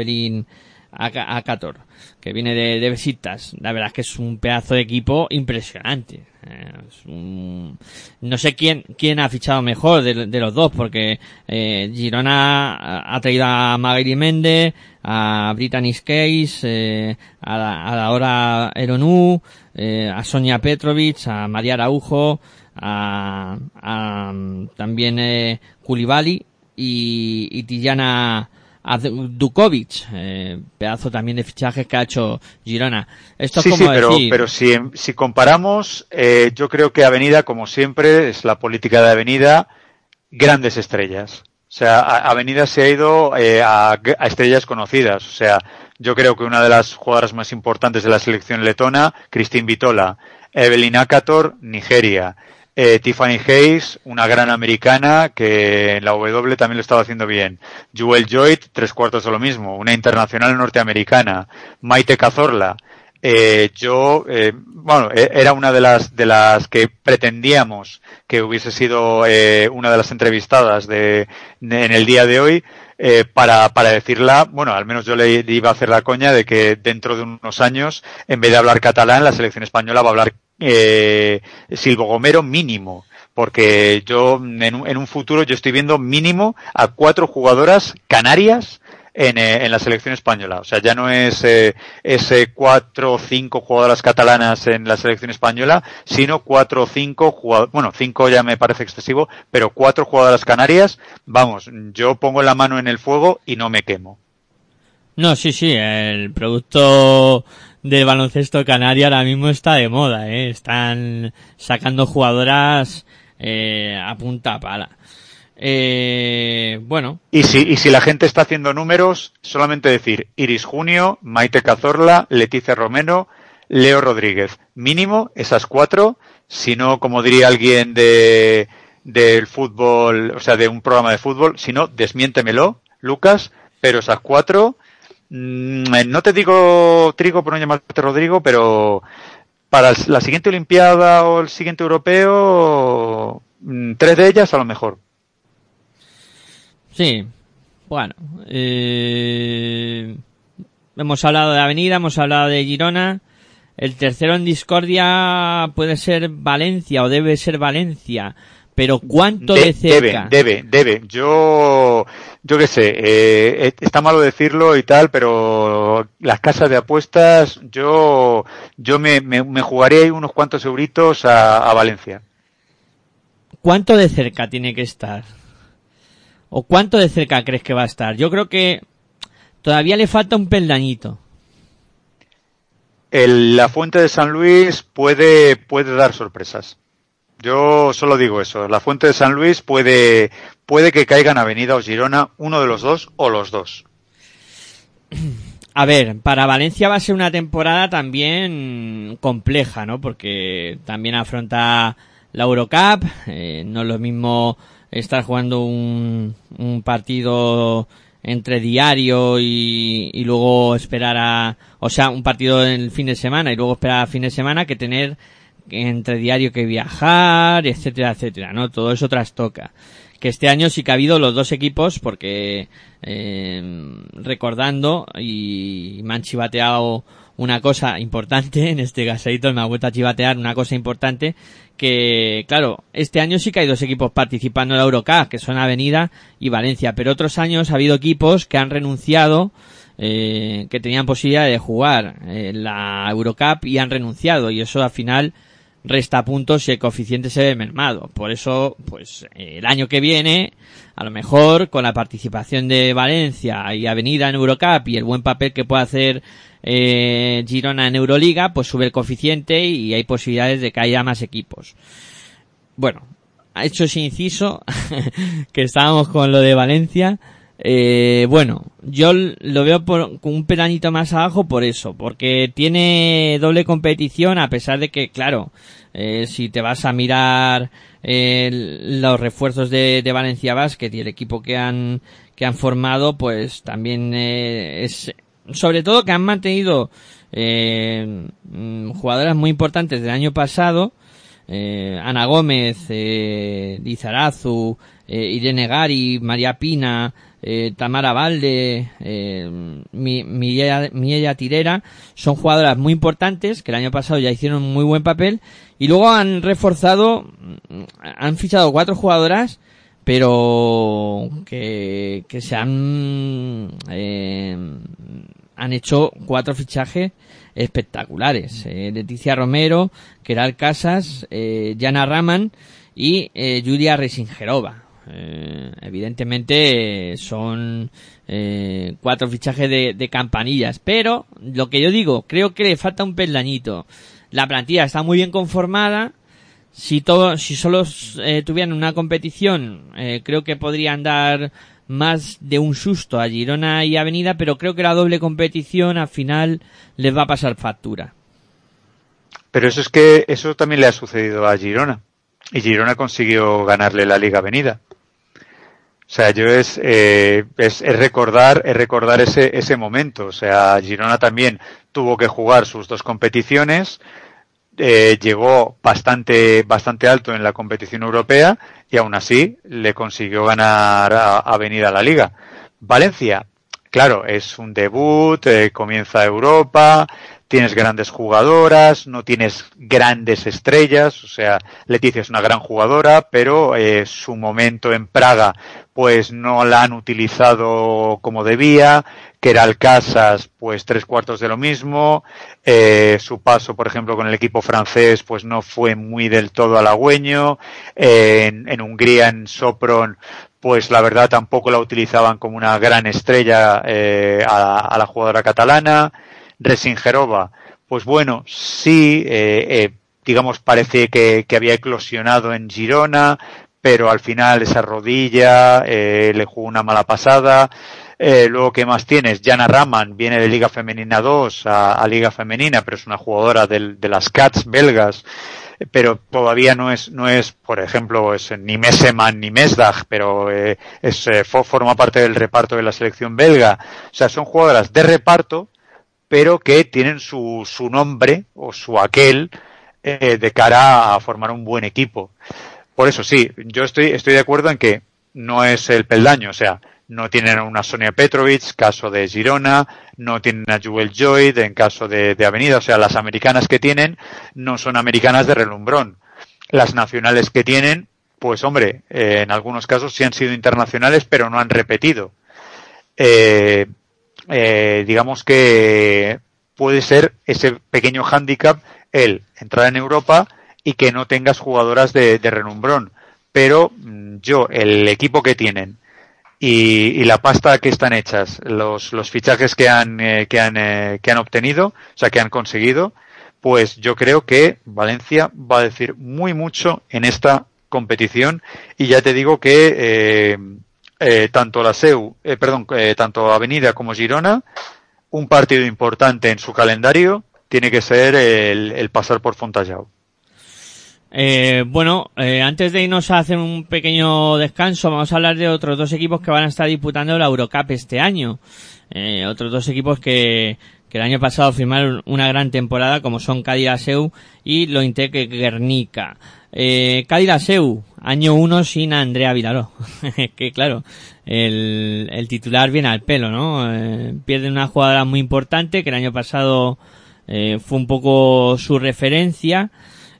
Evelyn Aka- Akator, que viene de, de Besiktas. La verdad es que es un pedazo de equipo impresionante. Eh, es un- No sé quién quién ha fichado mejor de, los dos, porque eh, Girona ha traído a Magali Mende, a Brittany Case, eh, a, la, a la hora Eronu, eh, a Sonia Petrovic, a María Araujo, a, a, mm, también eh, Koulibaly y, y Tijana a Dukovic, eh, pedazo también de fichajes que ha hecho Girona. Esto sí, es sí, como pero, decir, pero si, si comparamos, eh, yo creo que Avenida, como siempre, es la política de Avenida, grandes estrellas. O sea, a- Avenida se ha ido eh, a, a estrellas conocidas. O sea, yo creo que una de las jugadoras más importantes de la selección letona, Christine Vitola, Evelyn Akator, Nigeria, eh, Tiffany Hayes, una gran americana que en la W también lo estaba haciendo bien. Jewel Joyd, tres cuartos de lo mismo, una internacional norteamericana. Maite Cazorla, eh, yo, eh, bueno, e- era una de las de las que pretendíamos que hubiese sido eh, una de las entrevistadas de, de- en el día de hoy eh, para para decirla, bueno, al menos yo le iba a hacer la coña de que dentro de unos años, en vez de hablar catalán, la selección española va a hablar eh, Silvo Gomero mínimo. Porque yo en un, en un futuro yo estoy viendo mínimo a cuatro jugadoras canarias en, eh, la selección española. O sea, ya no es eh, ese cuatro o cinco jugadoras catalanas en la selección española, sino cuatro o cinco jugadoras, bueno, cinco ya me parece excesivo, pero cuatro jugadoras canarias, vamos, yo pongo la mano en el fuego y no me quemo. No, sí, sí, el producto de baloncesto canario ahora mismo está de moda, ¿eh? Están sacando jugadoras eh, a punta pala. Eh, bueno, Y si, y si la gente está haciendo números, solamente decir Iris Junio, Maite Cazorla, Leticia Romero, Leo Rodríguez. Mínimo esas cuatro, si no, como diría alguien de, del fútbol, o sea, de un programa de fútbol, si no, desmiéntemelo, Lucas, pero esas cuatro, no te digo trigo por no llamarte Rodrigo, pero para la siguiente Olimpiada o el siguiente europeo, mm, tres de ellas a lo mejor. sí, bueno, eh, hemos hablado de Avenida, hemos hablado de Girona. El tercero en discordia puede ser Valencia o debe ser Valencia, pero ¿cuánto de, De- cerca? Debe, debe, debe. Yo, yo qué sé, eh, está malo decirlo y tal, pero las casas de apuestas, yo, yo me, me, me jugaré unos cuantos euritos a, a Valencia. ¿Cuánto de cerca tiene que estar? ¿O cuánto de cerca crees que va a estar? Yo creo que todavía le falta un peldañito. El- la fuente de San Luis puede, puede dar sorpresas. Yo solo digo eso. La fuente de San Luis puede, puede que caigan Avenida o Girona, uno de los dos o los dos. A ver, para Valencia va a ser una temporada también compleja, ¿no? Porque también afronta la Eurocup, eh, no es lo mismo estar jugando un, un partido entre diario y, y luego esperar a, o sea, un partido en el fin de semana y luego esperar a fin de semana que tener entre diario que viajar, etcétera, etcétera, ¿no? Todo eso trastoca. Que este año sí que ha habido los dos equipos porque, eh, recordando, y me han chivateado una cosa importante, [LAUGHS] en este gaseito me ha vuelto a chivatear una cosa importante, que, claro, este año sí que hay dos equipos participando en la Eurocup, que son Avenida y Valencia, pero otros años ha habido equipos que han renunciado, eh, que tenían posibilidad de jugar en la Eurocup y han renunciado, y eso al final resta puntos y el coeficiente se ve mermado. Por eso, pues, el año que viene, a lo mejor, con la participación de Valencia y Avenida en Eurocup y el buen papel que puede hacer eh, Girona en Euroliga, pues sube el coeficiente y hay posibilidades de que haya más equipos. Bueno, hecho ese inciso, [LAUGHS] que estábamos con lo de Valencia, eh, bueno, yo lo veo por, un pedañito más abajo por eso, porque tiene doble competición a pesar de que, claro, eh, si te vas a mirar eh, los refuerzos de, de Valencia Basket y el equipo que han que han formado, pues también eh, es sobre todo que han mantenido eh, jugadoras muy importantes del año pasado, eh, Ana Gómez, eh, Lizarazu, Irene Gari, María Pina, eh, Tamara Valde, eh, Tirera, son jugadoras muy importantes que el año pasado ya hicieron un muy buen papel y luego han reforzado, mm, han fichado cuatro jugadoras pero que, que se han eh, han hecho cuatro fichajes espectaculares. Eh, Leticia Romero, Keral Casas, eh, Jana Raman y Julia Resingerova. Eh, evidentemente son eh, cuatro fichajes de, campanillas, pero lo que yo digo, creo que le falta un peldañito. La plantilla está muy bien conformada. Si todo, si solo eh, tuvieran una competición, eh, creo que podrían dar más de un susto a Girona y Avenida, pero creo que la doble competición al final les va a pasar factura. Pero eso es que eso también le ha sucedido a Girona. Y Girona consiguió ganarle la Liga Avenida. O sea, yo es, eh, es, es recordar, es recordar ese, ese momento. O sea, Girona también tuvo que jugar sus dos competiciones, eh, llegó bastante, bastante alto en la competición europea y aún así le consiguió ganar a, a venir a la liga. Valencia, claro, es un debut, eh, comienza Europa, tienes grandes jugadoras, no tienes grandes estrellas, o sea, Leticia es una gran jugadora, pero eh, su momento en Praga pues no la han utilizado como debía, era Casas, pues tres cuartos de lo mismo, eh, su paso, por ejemplo, con el equipo francés, pues no fue muy del todo halagüeño, eh, en, en Hungría, en Sopron, pues la verdad tampoco la utilizaban como una gran estrella eh, a, la jugadora catalana. Resingerova, pues bueno, sí, eh, eh, digamos, parece que, que, había eclosionado en Girona, pero al final esa rodilla eh, le jugó una mala pasada. Eh, luego, ¿qué más tienes? Jana Raman viene de Liga Femenina 2 a, Liga Femenina, pero es una jugadora de las Cats belgas pero todavía no es, no es, por ejemplo, es ni Meseman ni Mesdag, pero eh, es, eh, forma parte del reparto de la selección belga. O sea, son jugadoras de reparto, pero que tienen su, su nombre o su aquel eh, de cara a formar un buen equipo. Por eso sí, yo estoy, estoy de acuerdo en que no es el peldaño, o sea, no tienen una Sonia Petrovic, caso de Girona, no tienen a Jewel Joy, en caso de, de, Avenida, o sea, las americanas que tienen no son americanas de relumbrón. Las nacionales que tienen, pues hombre, eh, en algunos casos sí han sido internacionales, pero no han repetido. Eh, eh, digamos que puede ser ese pequeño hándicap el entrar en Europa y que no tengas jugadoras de, de relumbrón. Pero mm, yo, el equipo que tienen, y, y, la pasta que están hechas, los, los fichajes que han, eh, que, han, eh, que han obtenido, o sea, que han conseguido, pues yo creo que Valencia va a decir muy mucho en esta competición y ya te digo que eh, eh tanto la SEU, eh, perdón, tanto Avenida como Girona, un partido importante en su calendario tiene que ser el, pasar por Fontallao. Eh, bueno, eh, antes de irnos a hacer un pequeño descanso, vamos a hablar de otros dos equipos que van a estar disputando la Eurocup este año. Eh, otros dos equipos que, el año pasado firmaron una gran temporada, como son Cádiz y Lointec Guernica. Eh, Cádiz año uno sin Andrea Vilaró. [LAUGHS] que claro, el, el, titular viene al pelo, ¿no? Eh, pierde una jugadora muy importante que el año pasado eh, fue un poco su referencia.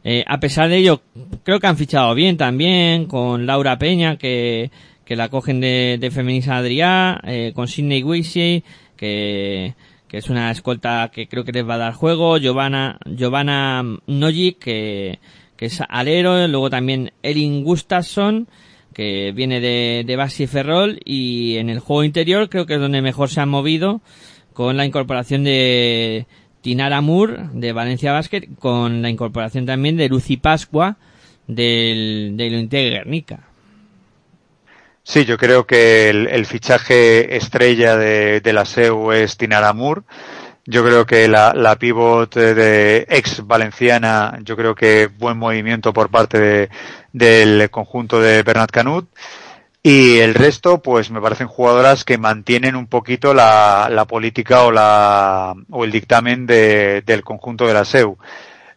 Eh, a pesar de ello, creo que han fichado bien también con Laura Peña, que, que la cogen de, de Feminisa Adrià, eh, con Sidney Wixey, que, que es una escolta que creo que les va a dar juego, Giovanna, Giovanna Nojic, que, que es alero, luego también Erin Gustafsson, que viene de, de Basi Ferrol, y en el juego interior creo que es donde mejor se han movido, con la incorporación de, Tinara Moore de Valencia Basket con la incorporación también de Lucy Pascua del, del. Sí, yo creo que el, el fichaje estrella de, de, la SEU es Tinara Moore. Yo creo que la, la pivot de ex valenciana, yo creo que buen movimiento por parte de, del conjunto de Bernat Canut. Y el resto, pues me parecen jugadoras que mantienen un poquito la, la política o, la, o el dictamen de, del conjunto de la SEU.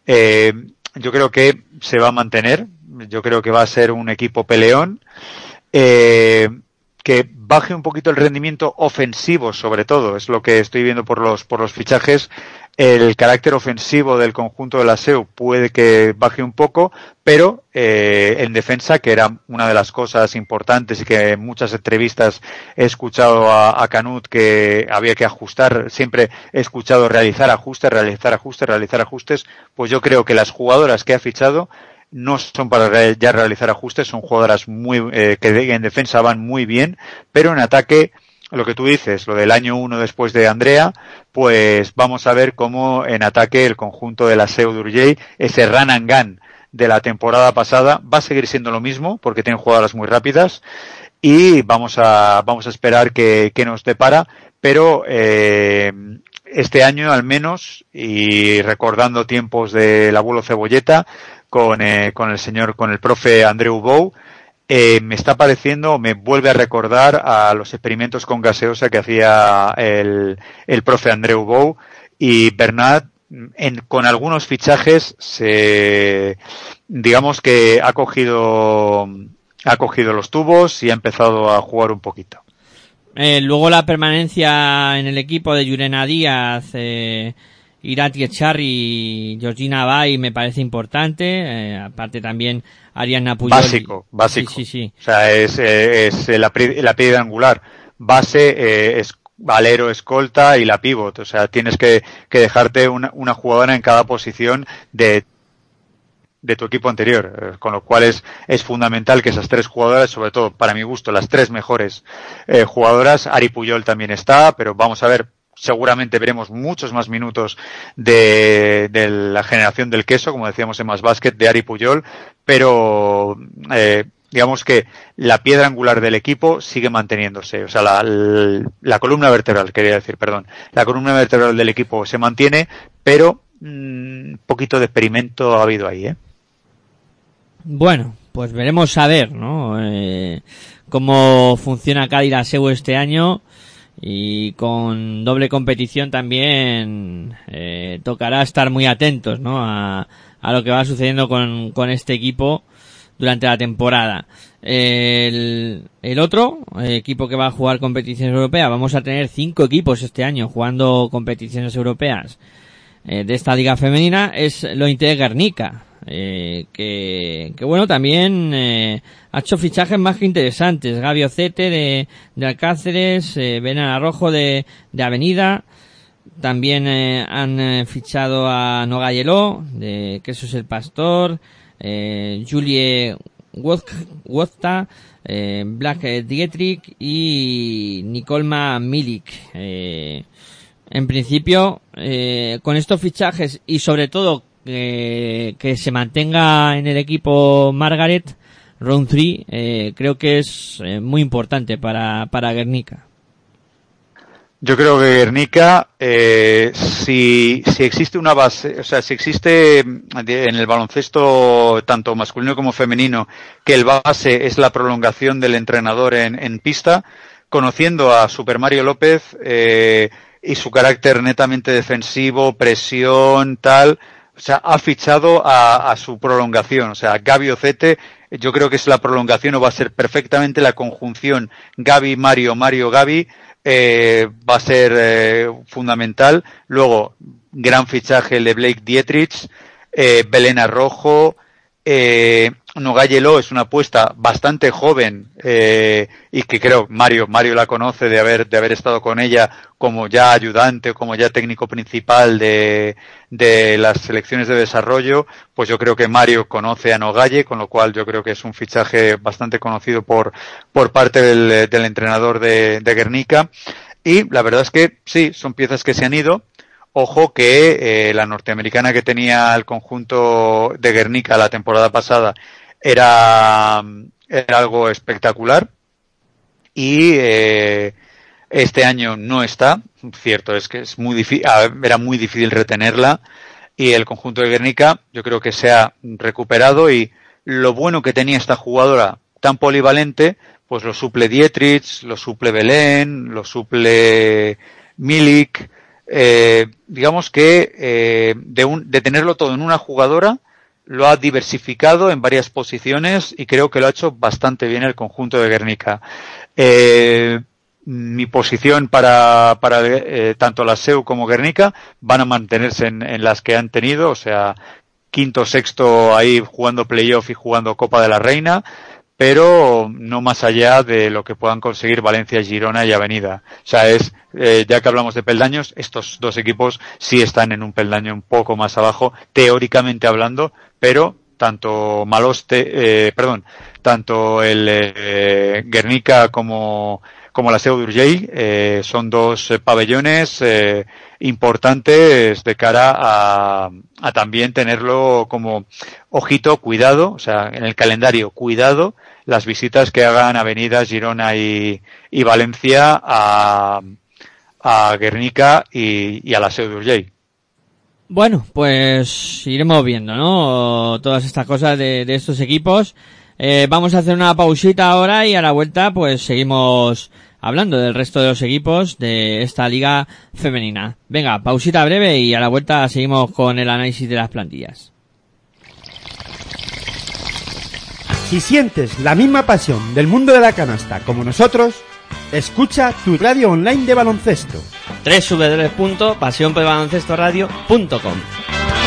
Eh, yo creo que se va a mantener. Yo creo que va a ser un equipo peleón. Eh, que baje un poquito el rendimiento ofensivo, sobre todo, es lo que estoy viendo por los, por los fichajes. El carácter ofensivo del conjunto de la SEU puede que baje un poco, pero eh, en defensa, que era una de las cosas importantes y que en muchas entrevistas he escuchado a, a Canut que había que ajustar, siempre he escuchado realizar ajustes, realizar ajustes, realizar ajustes, pues yo creo que las jugadoras que ha fichado no son para ya realizar ajustes, son jugadoras muy, eh, que en defensa van muy bien, pero en ataque, lo que tú dices, lo del año uno después de Andrea, pues vamos a ver cómo en ataque el conjunto de la SEO Durjay, ese run and gun de la temporada pasada, va a seguir siendo lo mismo, porque tienen jugadoras muy rápidas, y vamos a, vamos a esperar que, que nos depara, pero eh, este año al menos, y recordando tiempos del abuelo Cebolleta, con, eh, con el señor, con el profe Andreu Bou, eh, me está pareciendo, me vuelve a recordar a los experimentos con gaseosa que hacía el, el profe Andreu Bou y Bernat en, con algunos fichajes se, digamos que ha cogido, ha cogido los tubos y ha empezado a jugar un poquito. Eh, luego la permanencia en el equipo de Yurena Díaz, eh, Irati Echarri, Georgina Bay me parece importante. eh, aparte también Ariana Puyol. Básico, básico. Sí, sí, sí. O sea, es, es la, la piedra angular. Base, eh, es valero, escolta y la pivot. O sea, tienes que, que dejarte una, una jugadora en cada posición de, de tu equipo anterior. eh, Con lo cual es, es fundamental que esas tres jugadoras, sobre todo para mi gusto, las tres mejores eh, jugadoras, Ari Puyol también está, pero vamos a ver, seguramente veremos muchos más minutos de, de la generación del queso, como decíamos en Más Basket, de Ari Puyol, pero eh, digamos que la piedra angular del equipo sigue manteniéndose. O sea, la, la, columna vertebral, quería decir, perdón. La columna vertebral del equipo se mantiene, pero un mm, poquito de experimento ha habido ahí, ¿eh? Bueno, pues veremos a ver, ¿no? Eh, cómo funciona Cádiz Aseu este año y con doble competición también eh, tocará estar muy atentos, ¿no? A, a lo que va sucediendo con, con este equipo durante la temporada. El, el otro eh, equipo que va a jugar competiciones europeas, vamos a tener cinco equipos este año jugando competiciones europeas eh, de esta liga femenina, es lo de Guernica. Eh, que, que bueno, también eh, ha hecho fichajes más que interesantes. Gaby Ocete de, de Alcáceres, eh, Benan Arrojo de, de Avenida, también eh, han eh, fichado a Nogayeló, de Quesos el Pastor, eh, Julie Wozta, Black Dietrich y Nicolma Milik. En principio, con estos fichajes y sobre todo eh, que se mantenga en el equipo Margaret, Round 3, eh, creo que es eh, muy importante para, para Guernica. Yo creo que Guernica, si, si existe una base, o sea, si existe en el baloncesto tanto masculino como femenino, que el base es la prolongación del entrenador en, en pista, conociendo a Super Mario López y su carácter netamente defensivo, presión, tal, o sea, ha fichado a, su prolongación, o sea, Gaby Ocete, yo creo que es la prolongación o va a ser perfectamente la conjunción Gaby, Mario, Mario, Gaby, eh, va a ser eh, fundamental. Luego, gran fichaje el de Blake Dietrich, eh, Belena Rojo, Nogayelo es una apuesta bastante joven eh, y que creo Mario Mario la conoce de haber de haber estado con ella como ya ayudante como ya técnico principal de, de las selecciones de desarrollo pues yo creo que Mario conoce a Nogalle con lo cual yo creo que es un fichaje bastante conocido por por parte del, del entrenador de, de Guernica. Y la verdad es que sí son piezas que se han ido. Ojo que eh, la norteamericana que tenía el conjunto de Guernica la temporada pasada era, era algo espectacular. Y eh, este año no está. Cierto es que es muy difícil, era muy difícil retenerla. Y el conjunto de Guernica yo creo que se ha recuperado. Y lo bueno que tenía esta jugadora tan polivalente pues lo suple Dietrich, lo suple Belén, lo suple Milik, eh, digamos que eh, de, un, de tenerlo todo en una jugadora lo ha diversificado en varias posiciones y creo que lo ha hecho bastante bien el conjunto de Guernica. Eh, mi posición para, para eh, tanto la SEU como Guernica van a mantenerse en, en, las que han tenido, o sea, quinto, sexto ahí jugando playoff y jugando Copa de la Reina pero no más allá de lo que puedan conseguir Valencia, Girona y Avenida. O sea, es, eh, ya que hablamos de peldaños, estos dos equipos sí están en un peldaño un poco más abajo, teóricamente hablando, pero tanto Maloste, eh, perdón, tanto el eh, Guernica como, como la Seu d'Urgell eh, son dos eh, pabellones eh, importantes de cara a, a también tenerlo como ojito, cuidado, o sea, en el calendario, cuidado las visitas que hagan Avenida Girona y, y Valencia a, a Guernica y, y a la Seu d'Urgell. Bueno, pues iremos viendo, ¿no? Todas estas cosas de, de estos equipos. Eh, vamos a hacer una pausita ahora y a la vuelta pues seguimos hablando del resto de los equipos de esta liga femenina. Venga, pausita breve y a la vuelta seguimos con el análisis de las plantillas. Si sientes la misma pasión del mundo de la canasta como nosotros, escucha tu radio online de baloncesto. www.pasionpelbaloncestoradio.com Time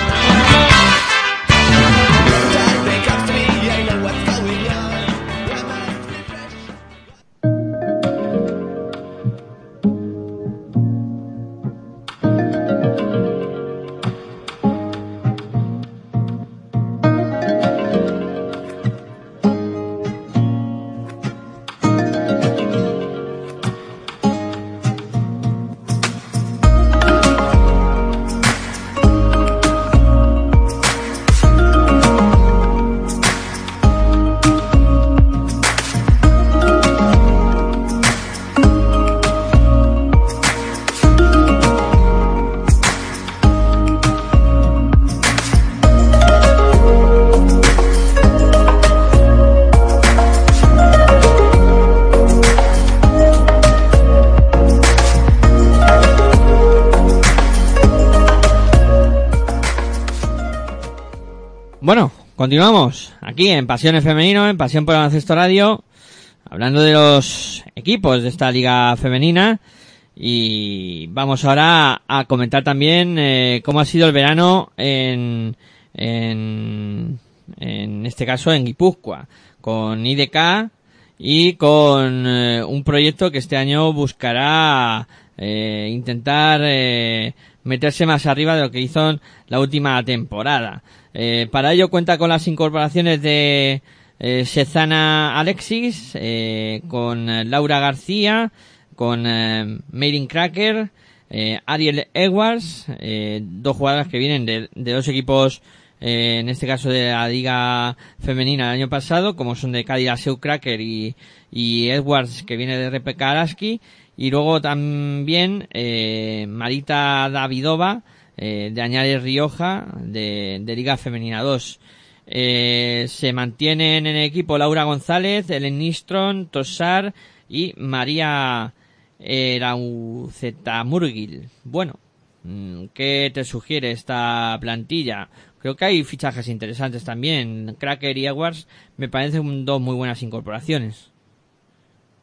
Continuamos aquí en Pasiones Femenino, en Pasión por el Baloncesto Radio, hablando de los equipos de esta liga femenina y vamos ahora a comentar también eh, cómo ha sido el verano en, en, en este caso en Guipúzcoa, con IDK y con eh, un proyecto que este año buscará eh, intentar eh, meterse más arriba de lo que hizo en la última temporada. Eh, para ello cuenta con las incorporaciones de eh, Sezana Alexis, eh, con eh, Laura García, con eh, Marin Cracker, eh, Ariel Edwards, dos jugadoras que vienen de, de dos equipos, en este caso de la liga femenina del año pasado, como son de Cádiz Seu Cracker y, Edwards que viene de RPK Araski, y luego también Marita Davidova, eh, de Añares Rioja, de, de Liga Femenina 2. Eh, se mantienen en equipo Laura González, Ellen Nistron, Tosar y María Erauzetamurgil. Bueno, mm, ¿qué te sugiere esta plantilla? Creo que hay fichajes interesantes también. Cracker y Edwards me parecen dos muy buenas incorporaciones.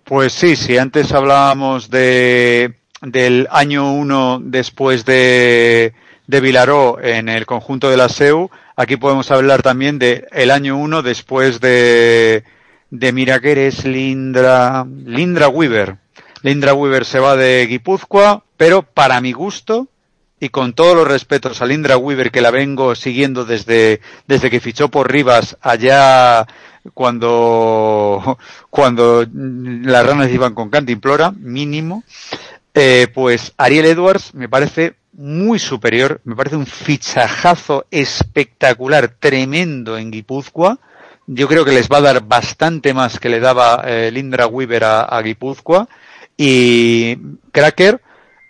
Pues sí, si antes hablábamos de, del año 1 después de, de Vilaró en el conjunto de la SEU, aquí podemos hablar también de el año 1 después de, de Miraqueres, Lindra, Lindra Weaver. Lindra Weaver se va de Guipúzcoa, pero para mi gusto, y con todos los respetos a Lindra Weaver, que la vengo siguiendo desde, desde que fichó por Rivas allá cuando, cuando las ranas iban con cantimplora, mínimo, eh, pues Ariel Edwards me parece muy superior, me parece un fichajazo espectacular, tremendo en Guipúzcoa, yo creo que les va a dar bastante más que le daba eh, Lindra Weaver a, Guipúzcoa y Cracker,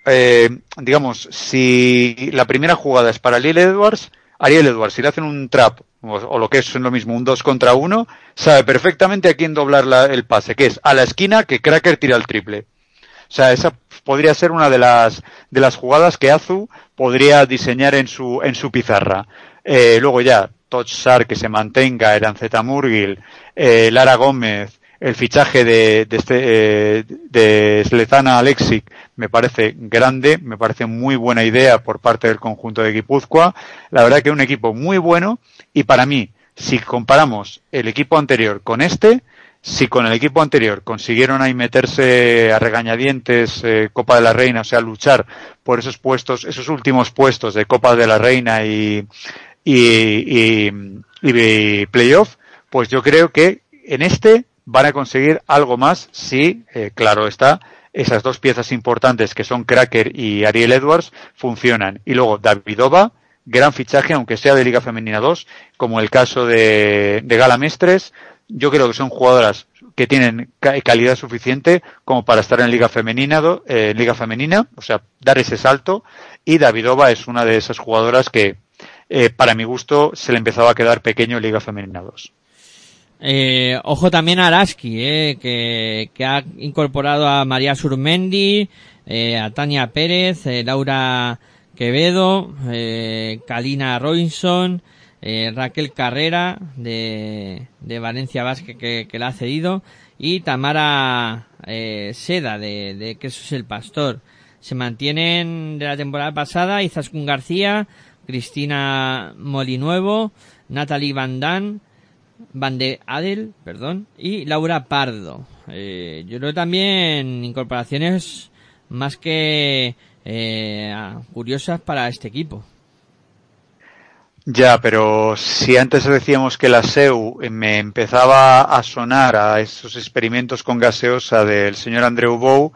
eh, digamos, si la primera jugada es para Ariel Edwards, Ariel Edwards, si le hacen un trap o, lo que es lo mismo, un 2 contra 1, sabe perfectamente a quién doblar la- el pase, que es a la esquina que Cracker tira el triple. O sea, esa podría ser una de las de las jugadas que Azu podría diseñar en su en su pizarra. Eh, luego ya Touch Sar que se mantenga, Eranceta Murgil, eh, Lara Gómez, el fichaje de de, este, eh, de Sletana Alexic me parece grande, me parece muy buena idea por parte del conjunto de Guipúzcoa. La verdad que un equipo muy bueno y para mí, si comparamos el equipo anterior con este, si con el equipo anterior consiguieron ahí meterse a regañadientes eh, Copa de la Reina, o sea, luchar por esos puestos, esos últimos puestos de Copa de la Reina y, y, y, playoff, pues yo creo que en este van a conseguir algo más si, eh, claro está, esas dos piezas importantes que son Cracker y Ariel Edwards funcionan. Y luego Davidova, gran fichaje, aunque sea de Liga Femenina 2, como el caso de, de Gala Mestres, yo creo que son jugadoras que tienen ca- calidad suficiente como para estar en Liga Femenina, eh, Liga Femenina, o sea, dar ese salto. Y Davidova es una de esas jugadoras que, eh, para mi gusto, se le empezaba a quedar pequeño en Liga Femenina 2. Eh, ojo también a Araski, eh, que, que ha incorporado a María Surmendi, eh, a Tania Pérez, eh, Laura Quevedo, Kalina Robinson, eh, Raquel Carrera de, de Valencia que, que la ha cedido y Tamara eh, Seda de, de Quesos el Pastor. Se mantienen de la temporada pasada Izaskun García, Cristina Molinuevo, Natalie Van Dan, Van de Adel, perdón, y Laura Pardo. Eh, yo creo también incorporaciones más que eh, curiosas para este equipo. Ya, pero si antes decíamos que la SEU me empezaba a sonar a esos experimentos con gaseosa del señor Andreu Bou,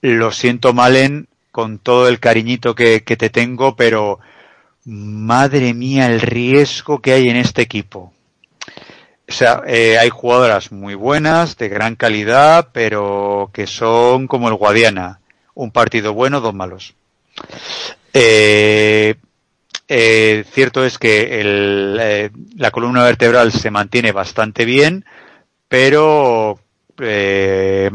lo siento, Malen, con todo el cariñito que, que te tengo, pero madre mía el riesgo que hay en este equipo. O sea, eh, hay jugadoras muy buenas, de gran calidad, pero que son como el Guadiana. Un partido bueno, dos malos. Eh, eh, cierto es que el, eh, la columna vertebral se mantiene bastante bien, pero eh,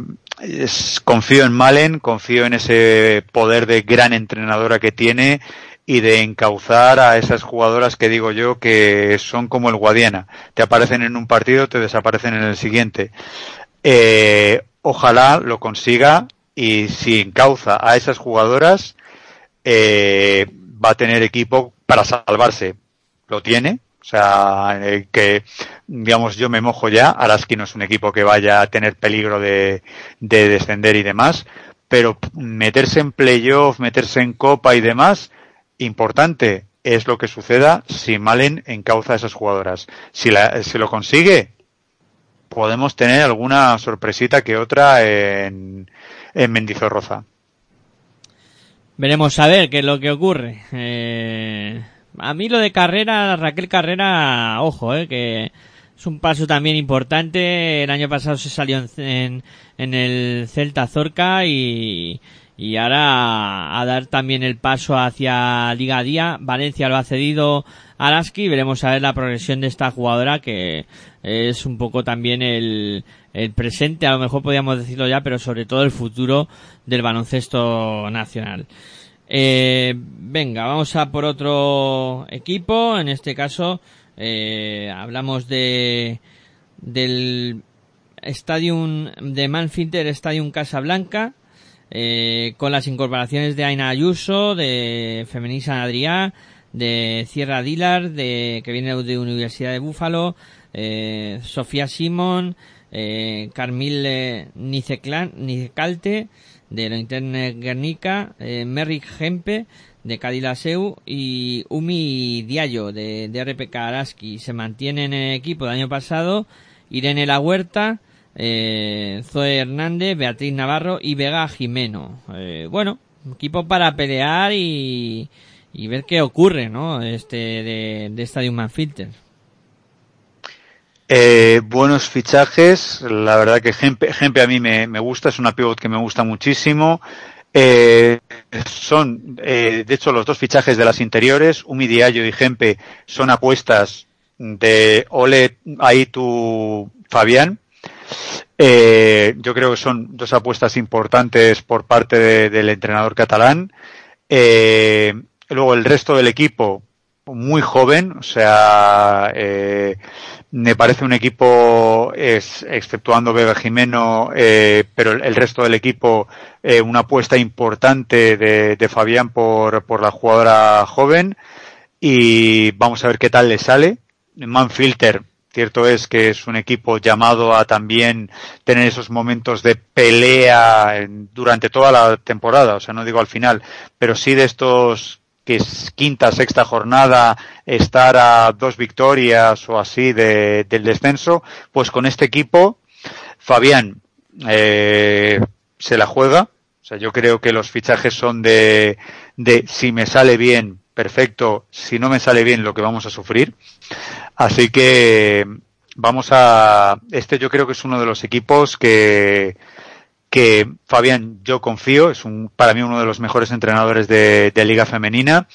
confío en Malen, confío en ese poder de gran entrenadora que tiene y de encauzar a esas jugadoras que digo yo que son como el Guadiana. Te aparecen en un partido, te desaparecen en el siguiente. Eh, ojalá lo consiga y si encauza a esas jugadoras, eh, va a tener equipo para salvarse. Lo tiene. O sea, eh, que, digamos, yo me mojo ya. Araski no es un equipo que vaya a tener peligro de, de descender y demás. Pero meterse en playoff, meterse en copa y demás, importante es lo que suceda si Malen encauza a esas jugadoras. Si, la, si lo consigue, podemos tener alguna sorpresita que otra en, en Mendizorroza. Veremos a ver qué es lo que ocurre. Eh, a mí lo de carrera, Raquel Carrera, ojo, eh, que es un paso también importante. El año pasado se salió en, en, en el Celta Zorca y, y ahora a dar también el paso hacia Liga Día. Valencia lo ha cedido a Araski. Veremos a ver la progresión de esta jugadora que es un poco también el, el presente, a lo mejor podríamos decirlo ya, pero sobre todo el futuro del baloncesto nacional. Eh, venga, vamos a por otro equipo. En este caso, eh, hablamos de del Stadium de Manfilter Stadium Casablanca. Eh, con las incorporaciones de Aina Ayuso, de Femení San Adrià, de Sierra Dilar, de, que viene de Universidad de Búfalo, eh, Sofía Simón, eh, Carmil Nicecalte, de la Internet Guernica, eh, Merrick Gempe, de Cadilaseu y Umi Diallo, de, de RPK Araski. Se mantienen en equipo del año pasado, Irene La Huerta, eh, Zoe Hernández, Beatriz Navarro y Vega Jimeno. Eh, bueno, equipo para pelear y, y ver qué ocurre, ¿no? Este de, de Stadium Manfilter. Eh, buenos fichajes, la verdad que Gempe, a mí me, me, gusta, es una pivot que me gusta muchísimo. Eh, son, eh, de hecho, los dos fichajes de las interiores, Umi y Gempe, son apuestas de Ole Aitu Fabián. Eh, yo creo que son dos apuestas importantes por parte de, del entrenador catalán. Eh, luego el resto del equipo, muy joven, o sea, eh, me parece un equipo, es, exceptuando Vega Jimeno, eh, pero el resto del equipo, una apuesta importante de, de Fabián por, por, la jugadora joven y vamos a ver qué tal le sale. Manfilter, cierto es que es un equipo llamado a también tener esos momentos de pelea durante toda la temporada, o sea, no digo al final, pero sí de estos que es quinta, sexta jornada, estar a dos victorias o así de, del descenso, pues con este equipo, Fabián eh, se la juega. O sea, yo creo que los fichajes son de, de si me sale bien, perfecto, si no me sale bien, lo que vamos a sufrir. Así que vamos a, este yo creo que es uno de los equipos que, que Fabián yo confío, es un, para mí uno de los mejores entrenadores de, de, Liga Femenina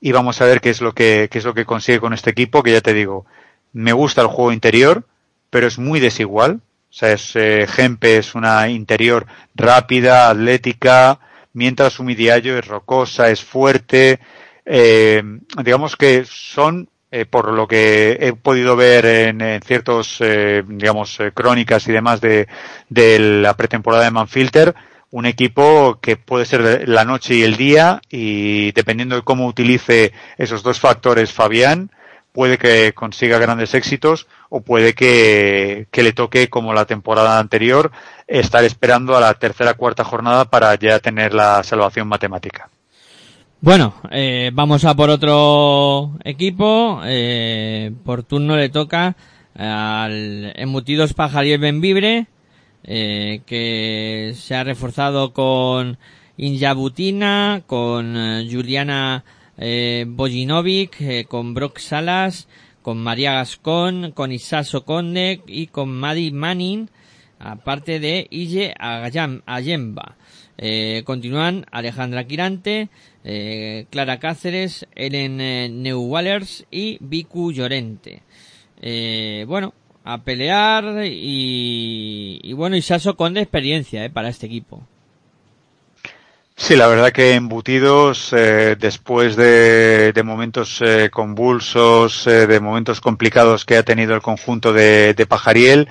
y vamos a ver qué es lo que qué es lo que consigue con este equipo que ya te digo, me gusta el juego interior, pero es muy desigual, o sea, es eh, es una interior rápida, atlética, mientras Humidiallo es rocosa, es fuerte, eh, digamos que son eh, por lo que he podido ver en, en ciertos, eh, digamos, crónicas y demás de, de la pretemporada de Manfilter, un equipo que puede ser la noche y el día y dependiendo de cómo utilice esos dos factores Fabián, puede que consiga grandes éxitos o puede que, que le toque como la temporada anterior estar esperando a la tercera cuarta jornada para ya tener la salvación matemática. Bueno, eh, vamos a por otro equipo. Eh, por turno le toca al Embutidos Pajariel Benvibre, eh, que se ha reforzado con Injabutina, con eh, Juliana eh, Bojinovic, con Brock Salas, con María Gascón, con Isaso Conde y con Maddie Manning, aparte de Ille Ayemba. Continúan Alejandra Quirante, eh, Clara Cáceres, Ellen eh, Neuwallers y Vicu Llorente. Eh, bueno, a pelear y, y bueno, y Saso con de experiencia eh, para este equipo. Sí, la verdad que embutidos, eh, después de, momentos eh, convulsos, eh, de momentos complicados que ha tenido el conjunto de, de Pajariel,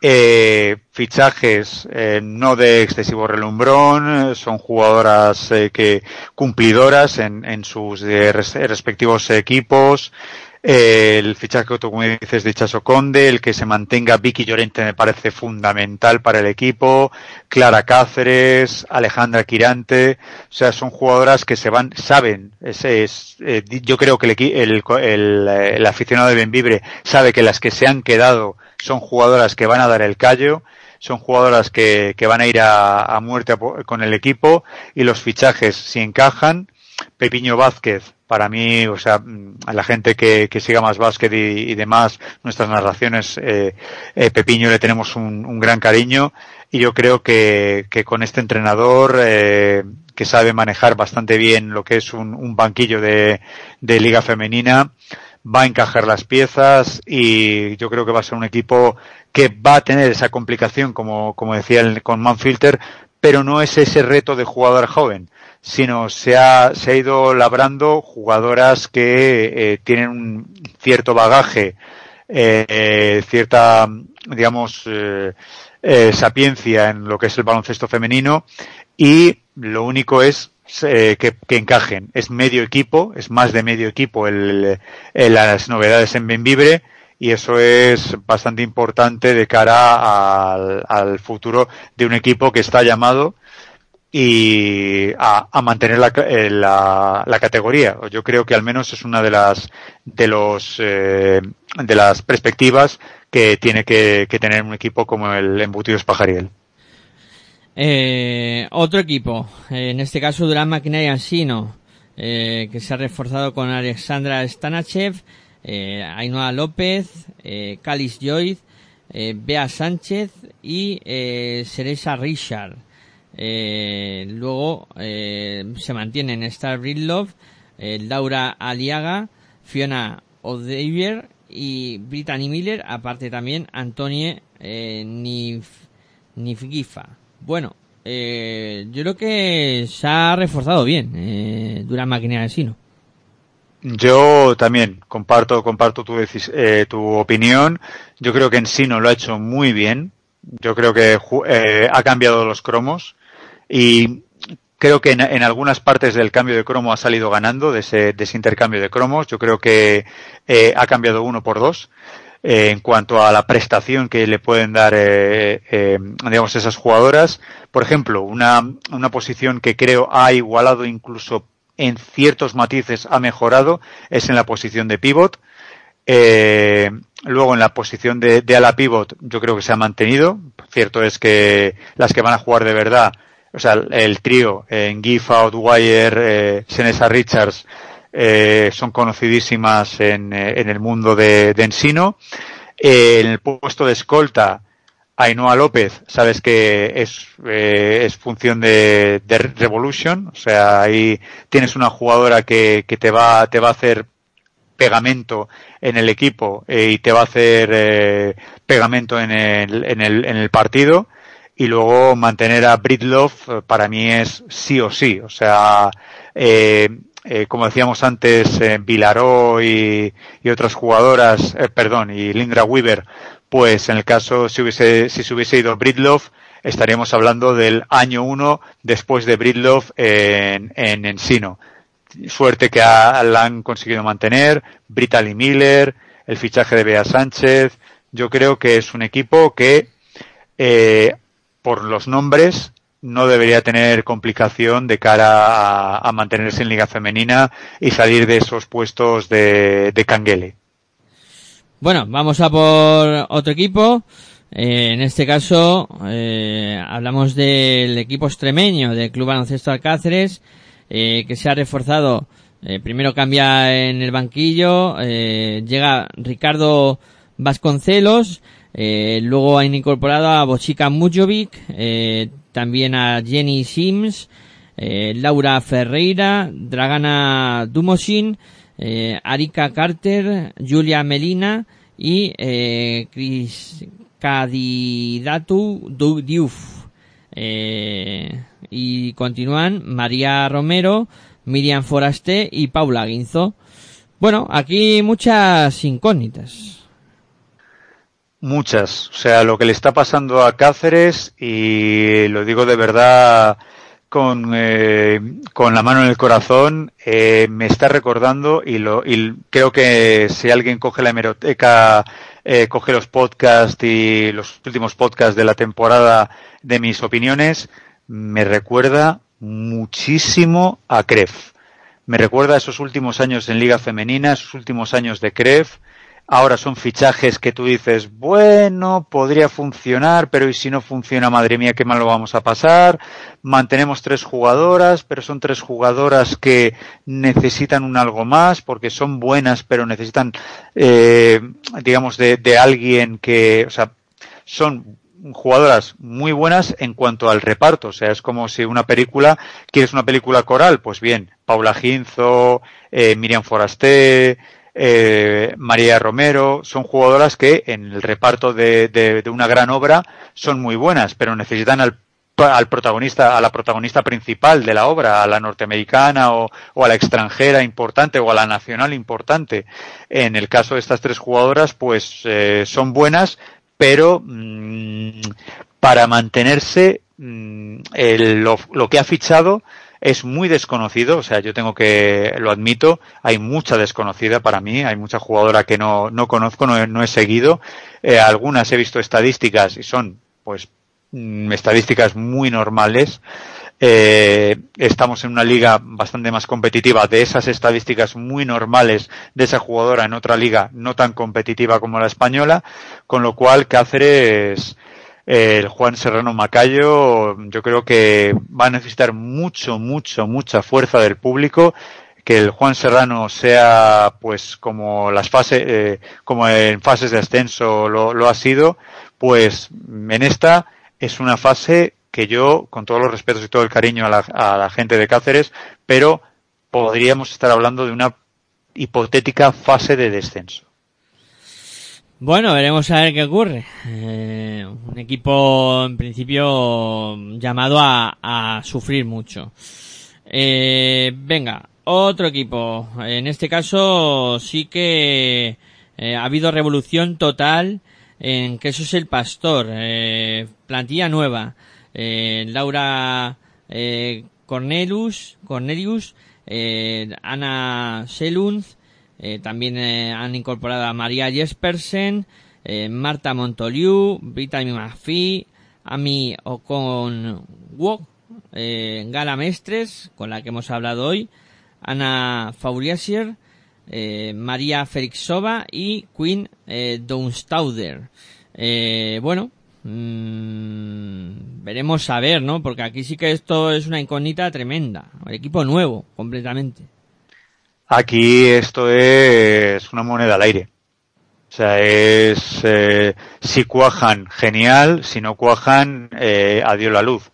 eh, fichajes eh, no de excesivo relumbrón, son jugadoras eh, que cumplidoras en, en sus eh, res, respectivos equipos. el fichaje como dices de Chaso Conde, el que se mantenga Vicky Llorente me parece fundamental para el equipo, Clara Cáceres, Alejandra Quirante, o sea, son jugadoras que se van, saben, ese es, eh, yo creo que el, el, el, el aficionado de Benvibre sabe que las que se han quedado son jugadoras que van a dar el callo, son jugadoras que, que van a ir a, a muerte con el equipo y los fichajes si encajan. Pepiño Vázquez, para mí, o sea, a la gente que, que siga más básquet y, y, demás, nuestras narraciones, eh, eh, Pepiño le tenemos un, un, gran cariño y yo creo que, que con este entrenador eh, que sabe manejar bastante bien lo que es un, un banquillo de, de liga femenina, va a encajar las piezas y yo creo que va a ser un equipo que va a tener esa complicación, como, como decía el, con Manfilter, pero no es ese reto de jugador joven, sino se ha, se ha ido labrando jugadoras que eh, tienen un cierto bagaje, eh, cierta, digamos, eh, eh, sapiencia en lo que es el baloncesto femenino y lo único es eh, que, que, encajen. Es medio equipo, es más de medio equipo el, el, las novedades en Benvibre y eso es bastante importante de cara al, al, futuro de un equipo que está llamado y a, a mantener la, la, la, categoría. Yo creo que al menos es una de las de los eh, de las perspectivas que tiene que, que tener un equipo como el Embutidos Pajariel. Eh, otro equipo, en este caso Durán Ansino, eh, que se ha reforzado con Alexandra Stanachev, eh, Ainhoa López, eh, Calis eh, Bea Sánchez y eh, Seresa Richard. Eh, luego eh, se mantienen Star Bridlove, eh, Laura Aliaga, Fiona O'Davier y Brittany Miller, aparte también Antonie eh, Nif, Nifgifa. Bueno, eh, yo creo que se ha reforzado bien eh, Dura Máquina de Sino. Yo también comparto, comparto tu, eh, tu opinión. Yo creo que en sí no lo ha hecho muy bien. Yo creo que eh, ha cambiado los cromos y creo que en, en algunas partes del cambio de cromo ha salido ganando de ese, de ese intercambio de cromos. Yo creo que eh, ha cambiado uno por dos. Eh, en cuanto a la prestación que le pueden dar, eh, eh, digamos, esas jugadoras. Por ejemplo, una, una posición que creo ha igualado incluso en ciertos matices ha mejorado es en la posición de pivot. Eh, luego en la posición de, de ala pivot yo creo que se ha mantenido. Cierto es que las que van a jugar de verdad, o sea, el, trío en Gifa, Outwire, eh, Senesa Richards, eh, son conocidísimas en, eh, en el mundo de, de Ensino. Eh, en el puesto de escolta, Ainhoa López, sabes que es, eh, es función de, de Revolution, o sea, ahí tienes una jugadora que, que te va, te va a hacer pegamento en el equipo eh, y te va a hacer eh, pegamento en el, en el, en el partido y luego mantener a Bridloff eh, para mí es sí o sí, o sea, eh, eh, como decíamos antes, eh, Vilaró y, otras jugadoras, eh, perdón, y Lindra Weaver, pues en el caso si hubiese, si se hubiese ido Bridloff, estaríamos hablando del año uno después de Bridloff en, en Ensino. Suerte que la han conseguido mantener, Brittany Miller, el fichaje de Bea Sánchez. Yo creo que es un equipo que, eh, por los nombres, no debería tener complicación de cara a, a mantenerse en Liga Femenina y salir de esos puestos de, de canguele. Bueno, vamos a por otro equipo. Eh, en este caso, eh, hablamos del equipo extremeño del Club Baloncesto Alcáceres, eh, que se ha reforzado. Eh, primero cambia en el banquillo, llega Ricardo Vasconcelos, luego han incorporado a Bochica Mujovic, eh, también a Jenny Sims, eh, Laura Ferreira, Dragana Dumosin, eh, Arika Carter, Julia Melina y eh, Chris Cadidatu Diouf. Eh, y continúan María Romero, Miriam Forasté y Paula Guinzo. Bueno, aquí muchas incógnitas. Muchas. O sea, lo que le está pasando a Cáceres, y lo digo de verdad con, eh, con la mano en el corazón, eh, me está recordando, y, lo, y creo que si alguien coge la hemeroteca, eh, coge los podcasts y los últimos podcasts de la temporada de mis opiniones, me recuerda muchísimo a Kref. Me recuerda a esos últimos años en Liga Femenina, esos últimos años de Kref, Ahora son fichajes que tú dices, bueno, podría funcionar, pero ¿y si no funciona, madre mía, qué mal lo vamos a pasar? Mantenemos tres jugadoras, pero son tres jugadoras que necesitan un algo más, porque son buenas, pero necesitan, eh, digamos, de, de alguien que, o sea, son jugadoras muy buenas en cuanto al reparto. O sea, es como si una película, quieres una película coral, pues bien, Paula Ginzo, eh, Miriam Forasté, eh, María Romero, son jugadoras que en el reparto de, una gran obra son muy buenas, pero necesitan al protagonista, a la protagonista principal de la obra, a la norteamericana o, a la extranjera importante o a la nacional importante. En el caso de estas tres jugadoras, pues eh, son buenas, pero mmm, para mantenerse lo, lo, que ha fichado es muy desconocido, o sea, yo tengo que, lo admito, hay mucha desconocida para mí, hay mucha jugadora que no, no conozco, no, no he seguido, eh, algunas he visto estadísticas y son, pues, mmm, estadísticas muy normales, eh, estamos en una liga bastante más competitiva de esas estadísticas muy normales de esa jugadora en otra liga no tan competitiva como la española, con lo cual Cáceres, el Juan Serrano Macayo, yo creo que va a necesitar mucho, mucho, mucha fuerza del público que el Juan Serrano sea pues como las fases, eh, como en fases de ascenso lo, ha sido, pues en esta es una fase que yo, con todos los respetos y todo el cariño a la gente de Cáceres, pero podríamos estar hablando de una hipotética fase de descenso. Bueno, veremos a ver qué ocurre. Eh, un equipo, en principio, llamado a, sufrir mucho. Eh, venga, otro equipo. En este caso, sí que eh, ha habido revolución total en que eso es el pastor. Eh, plantilla nueva. Eh, Laura eh, Cornelius, Cornelius Ana Selund, eh, también eh, han incorporado a María Jespersen, eh, Marta Montoliu, Brittany McPhee, Ami Ocon Wok, eh, Gala Mestres, con la que hemos hablado hoy, Ana Fauriasier, eh, María Felixova y Queen eh, Downstauder. Bueno, mm, veremos a ver, ¿no? Porque aquí sí que esto es una incógnita tremenda. El equipo nuevo, completamente. Aquí esto es una moneda al aire. O sea, es eh, si cuajan, genial, si no cuajan, eh, adiós la luz.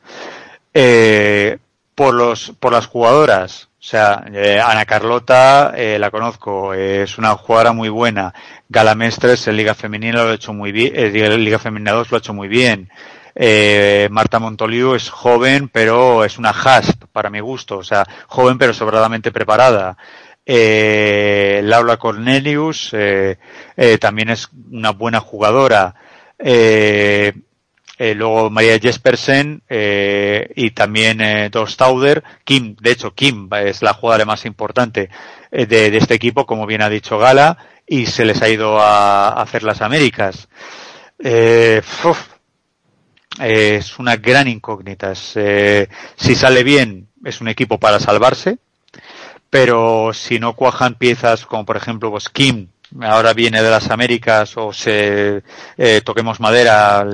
Eh, por los, por las jugadoras, o sea, eh, Ana Carlota eh, la conozco, eh, es una jugadora muy buena. Galamestres en Liga Femenina lo ha hecho muy bien, en Liga Femenina 2 lo ha hecho muy bien. Eh, Marta Montoliu es joven, pero es una hasp para mi gusto, o sea, joven pero sobradamente preparada. Eh, Laura Cornelius eh, eh, también es una buena jugadora. Luego María Jespersen y también eh, Dostauder. Kim, de hecho, Kim es la jugadora más importante de, este equipo, como bien ha dicho Gala, y se les ha ido a, hacer las Américas. Es una gran incógnita. Si sale bien, es un equipo para salvarse, pero si no cuajan piezas como por ejemplo pues Kim, ahora viene de las Américas o se eh, toquemos madera,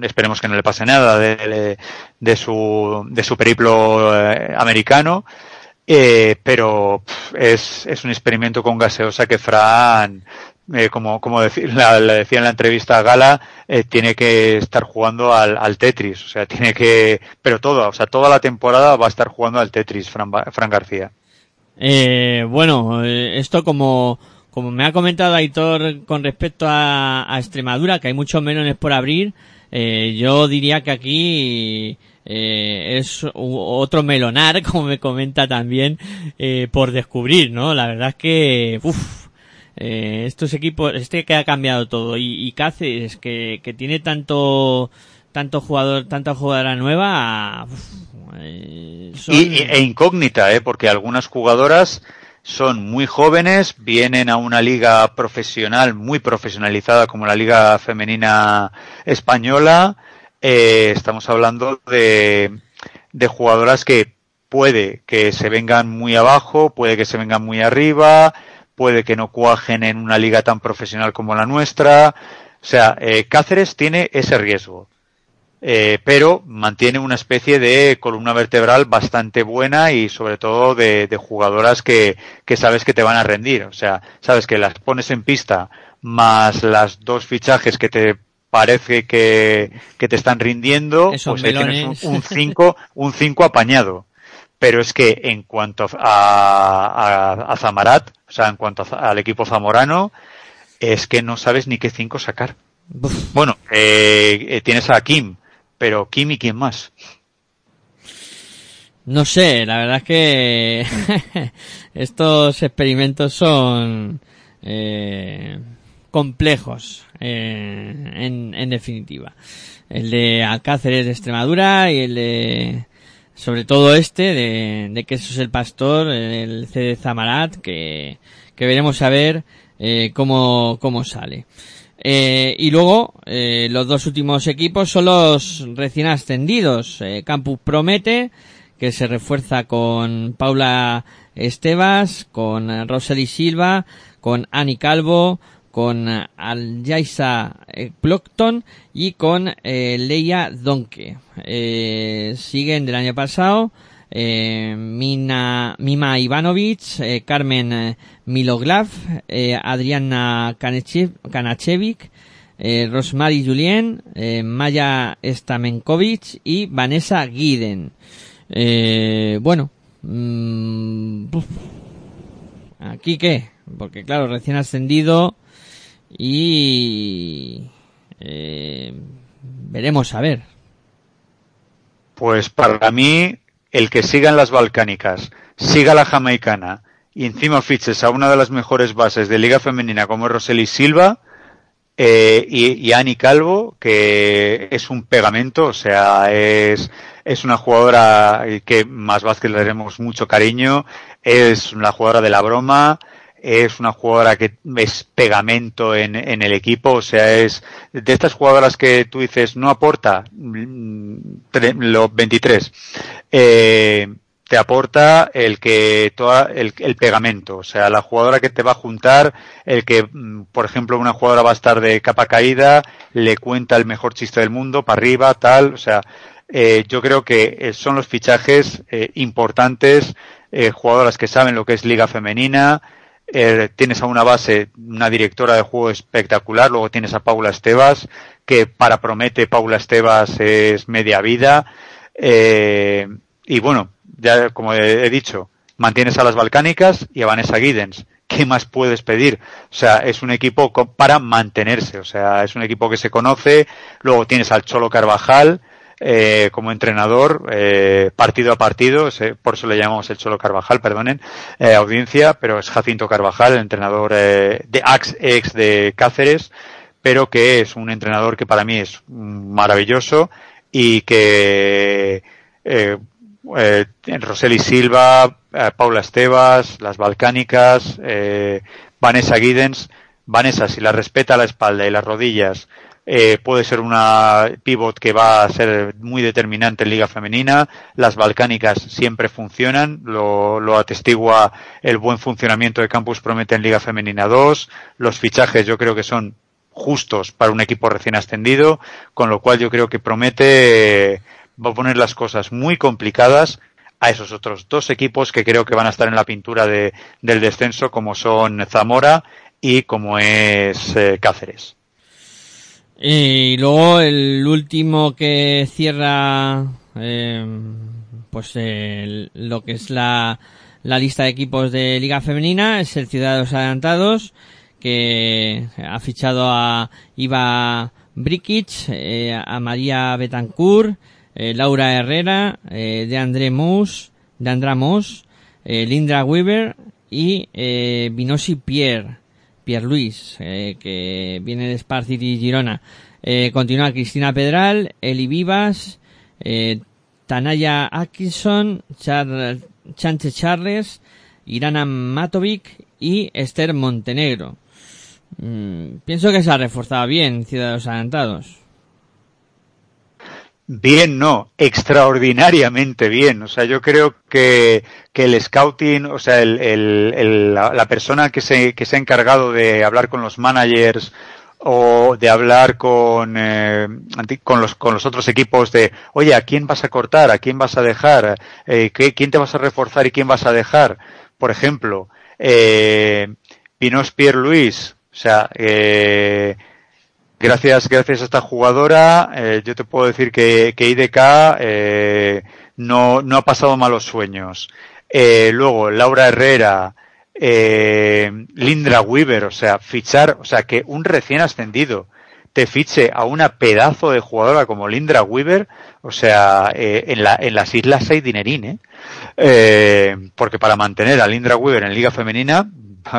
esperemos que no le pase nada de, su de su periplo eh, americano, eh, pero es, es un experimento con gaseosa que Fran eh, como, como [LAUGHS] la, decía en la entrevista a Gala, eh, tiene que estar jugando al, al, Tetris, o sea, tiene que, pero toda, o sea, toda la temporada va a estar jugando al Tetris, Fran, Fran García. Eh, bueno, esto como, como me ha comentado Aitor con respecto a, a Extremadura, que hay muchos melones por abrir, eh, yo diría que aquí eh, es otro melonar, [LAUGHS] como me comenta también, eh, por descubrir, ¿no? La verdad es que, uff, eh, estos equipos, este que ha cambiado todo y, y Cáceres que, que tiene tanto tanto jugador, tanta jugadora nueva uf, eh, son... y, e incógnita, eh, porque algunas jugadoras son muy jóvenes, vienen a una liga profesional, muy profesionalizada como la liga femenina española. Eh, estamos hablando de, de jugadoras que puede que se vengan muy abajo, puede que se vengan muy arriba, puede que no cuajen en una liga tan profesional como la nuestra. O sea, eh, Cáceres tiene ese riesgo. Eh, pero mantiene una especie de columna vertebral bastante buena y sobre todo de, de jugadoras que, que, sabes que te van a rendir. O sea, sabes que las pones en pista más las dos fichajes que te parece que, que te están rindiendo, Esos pues ahí tienes un 5 un cinco apañado. Pero es que en cuanto a, a, a Zamarat, o sea, en cuanto a, al equipo zamorano, es que no sabes ni qué 5 sacar. Uf. Bueno, eh, eh, tienes a Kim, pero Kim y quién más. No sé, la verdad es que [LAUGHS] estos experimentos son eh, complejos, eh, en, en, definitiva. El de Alcáceres de Extremadura y el de, sobre todo este, de, de es el pastor, el C de Zamarat, que, que veremos a ver eh, cómo, cómo sale. Eh, y luego, eh, los dos últimos equipos son los recién ascendidos. Eh, Campus Promete, que se refuerza con Paula Estebas, con Rosely Silva, con Ani Calvo, con Aljaisa Plockton y con Leia Donke. siguen del año pasado. Eh, Mina, Mima Ivanovic, eh, Carmen eh, Miloglav, eh, Adriana Kanachev- Kanachevic, Rosmary Julien, Maya Stamenkovic y Vanessa Guiden. Bueno, mm. ¿aquí qué? Porque claro, recién ascendido y veremos a ver. Pues para mí, el que sigan las balcánicas, siga la jamaicana y encima fiches a una de las mejores bases de Liga Femenina como Roseli Silva eh, y, y Ani Calvo, que es un pegamento, o sea, es, es una jugadora que más Vázquez le daremos mucho cariño, es una jugadora de la broma, es una jugadora que es pegamento en, en el equipo, o sea, es de estas jugadoras que tú dices no aporta mm, los 23, eh, te aporta el que toda el, el pegamento, o sea, la jugadora que te va a juntar, el que, mm, por ejemplo, una jugadora va a estar de capa caída, le cuenta el mejor chiste del mundo, para arriba, tal, o sea, eh, yo creo que eh, son los fichajes importantes, jugadoras que saben lo que es liga femenina, eh, tienes a una base, una directora de juego espectacular, luego tienes a Paula Estebas, que para promete Paula Estebas es media vida, eh, y bueno, ya como he, dicho, mantienes a las balcánicas y a Vanessa Giddens. ¿Qué más puedes pedir? O sea, es un equipo para mantenerse, o sea, es un equipo que se conoce, luego tienes al Cholo Carvajal, eh, como entrenador, eh, partido a partido, por eso le llamamos el Cholo Carvajal, perdonen, eh, audiencia, pero es Jacinto Carvajal, el entrenador eh, de ex, ex de Cáceres, pero que es un entrenador que para mí es maravilloso y que eh, eh, Roseli Silva, eh, Paula Estebas, las Balcánicas, eh, Vanessa Giddens, Vanessa si la respeta la espalda y las rodillas eh, puede ser una pivot que va a ser muy determinante en Liga Femenina. Las balcánicas siempre funcionan, lo, lo atestigua el buen funcionamiento de Campus Promete en Liga Femenina 2. Los fichajes yo creo que son justos para un equipo recién ascendido, con lo cual yo creo que Promete eh, va a poner las cosas muy complicadas a esos otros dos equipos que creo que van a estar en la pintura de, del descenso, como son Zamora y como es eh, Cáceres. Y luego el último que cierra eh, pues lo que es la, la lista de equipos de Liga Femenina es el Ciudadanos Adelantados que ha fichado a Iva Brikic, eh, a María Betancourt, eh, Laura Herrera, de André Mus, de Andra eh, Lindra Weaver y eh, Vinosi Pierre. Pierre Luis, eh, que viene de Spar City Girona. Eh, continúa Cristina Pedral, Eli Vivas, eh, Tanaya Atkinson, Char Chanche Charles, Irana Matovic y Esther Montenegro. Mm, pienso que se ha reforzado bien Ciudadanos Adelantados. Bien, no, extraordinariamente bien. O sea, yo creo que, que el scouting, o sea, el, el- el- la, la persona que se, que se ha encargado de hablar con los managers o de hablar con, eh, con, los, con los otros equipos de, oye, ¿a quién vas a cortar? ¿A quién vas a dejar? Eh, ¿qué- ¿Quién te vas a reforzar y quién vas a dejar? Por ejemplo, eh, Pinos Pierre Luis, o sea, eh, Gracias, gracias a esta jugadora, eh, yo te puedo decir que, IDK eh, no, no ha pasado malos sueños. Eh, luego, Laura Herrera, eh, Lindra Weaver, o sea, fichar, o sea, que un recién ascendido te fiche a una pedazo de jugadora como Lindra Weaver, o sea, eh, en, la, en las islas hay dinerín, ¿eh? Eh, porque para mantener a Lindra Weaver en Liga Femenina,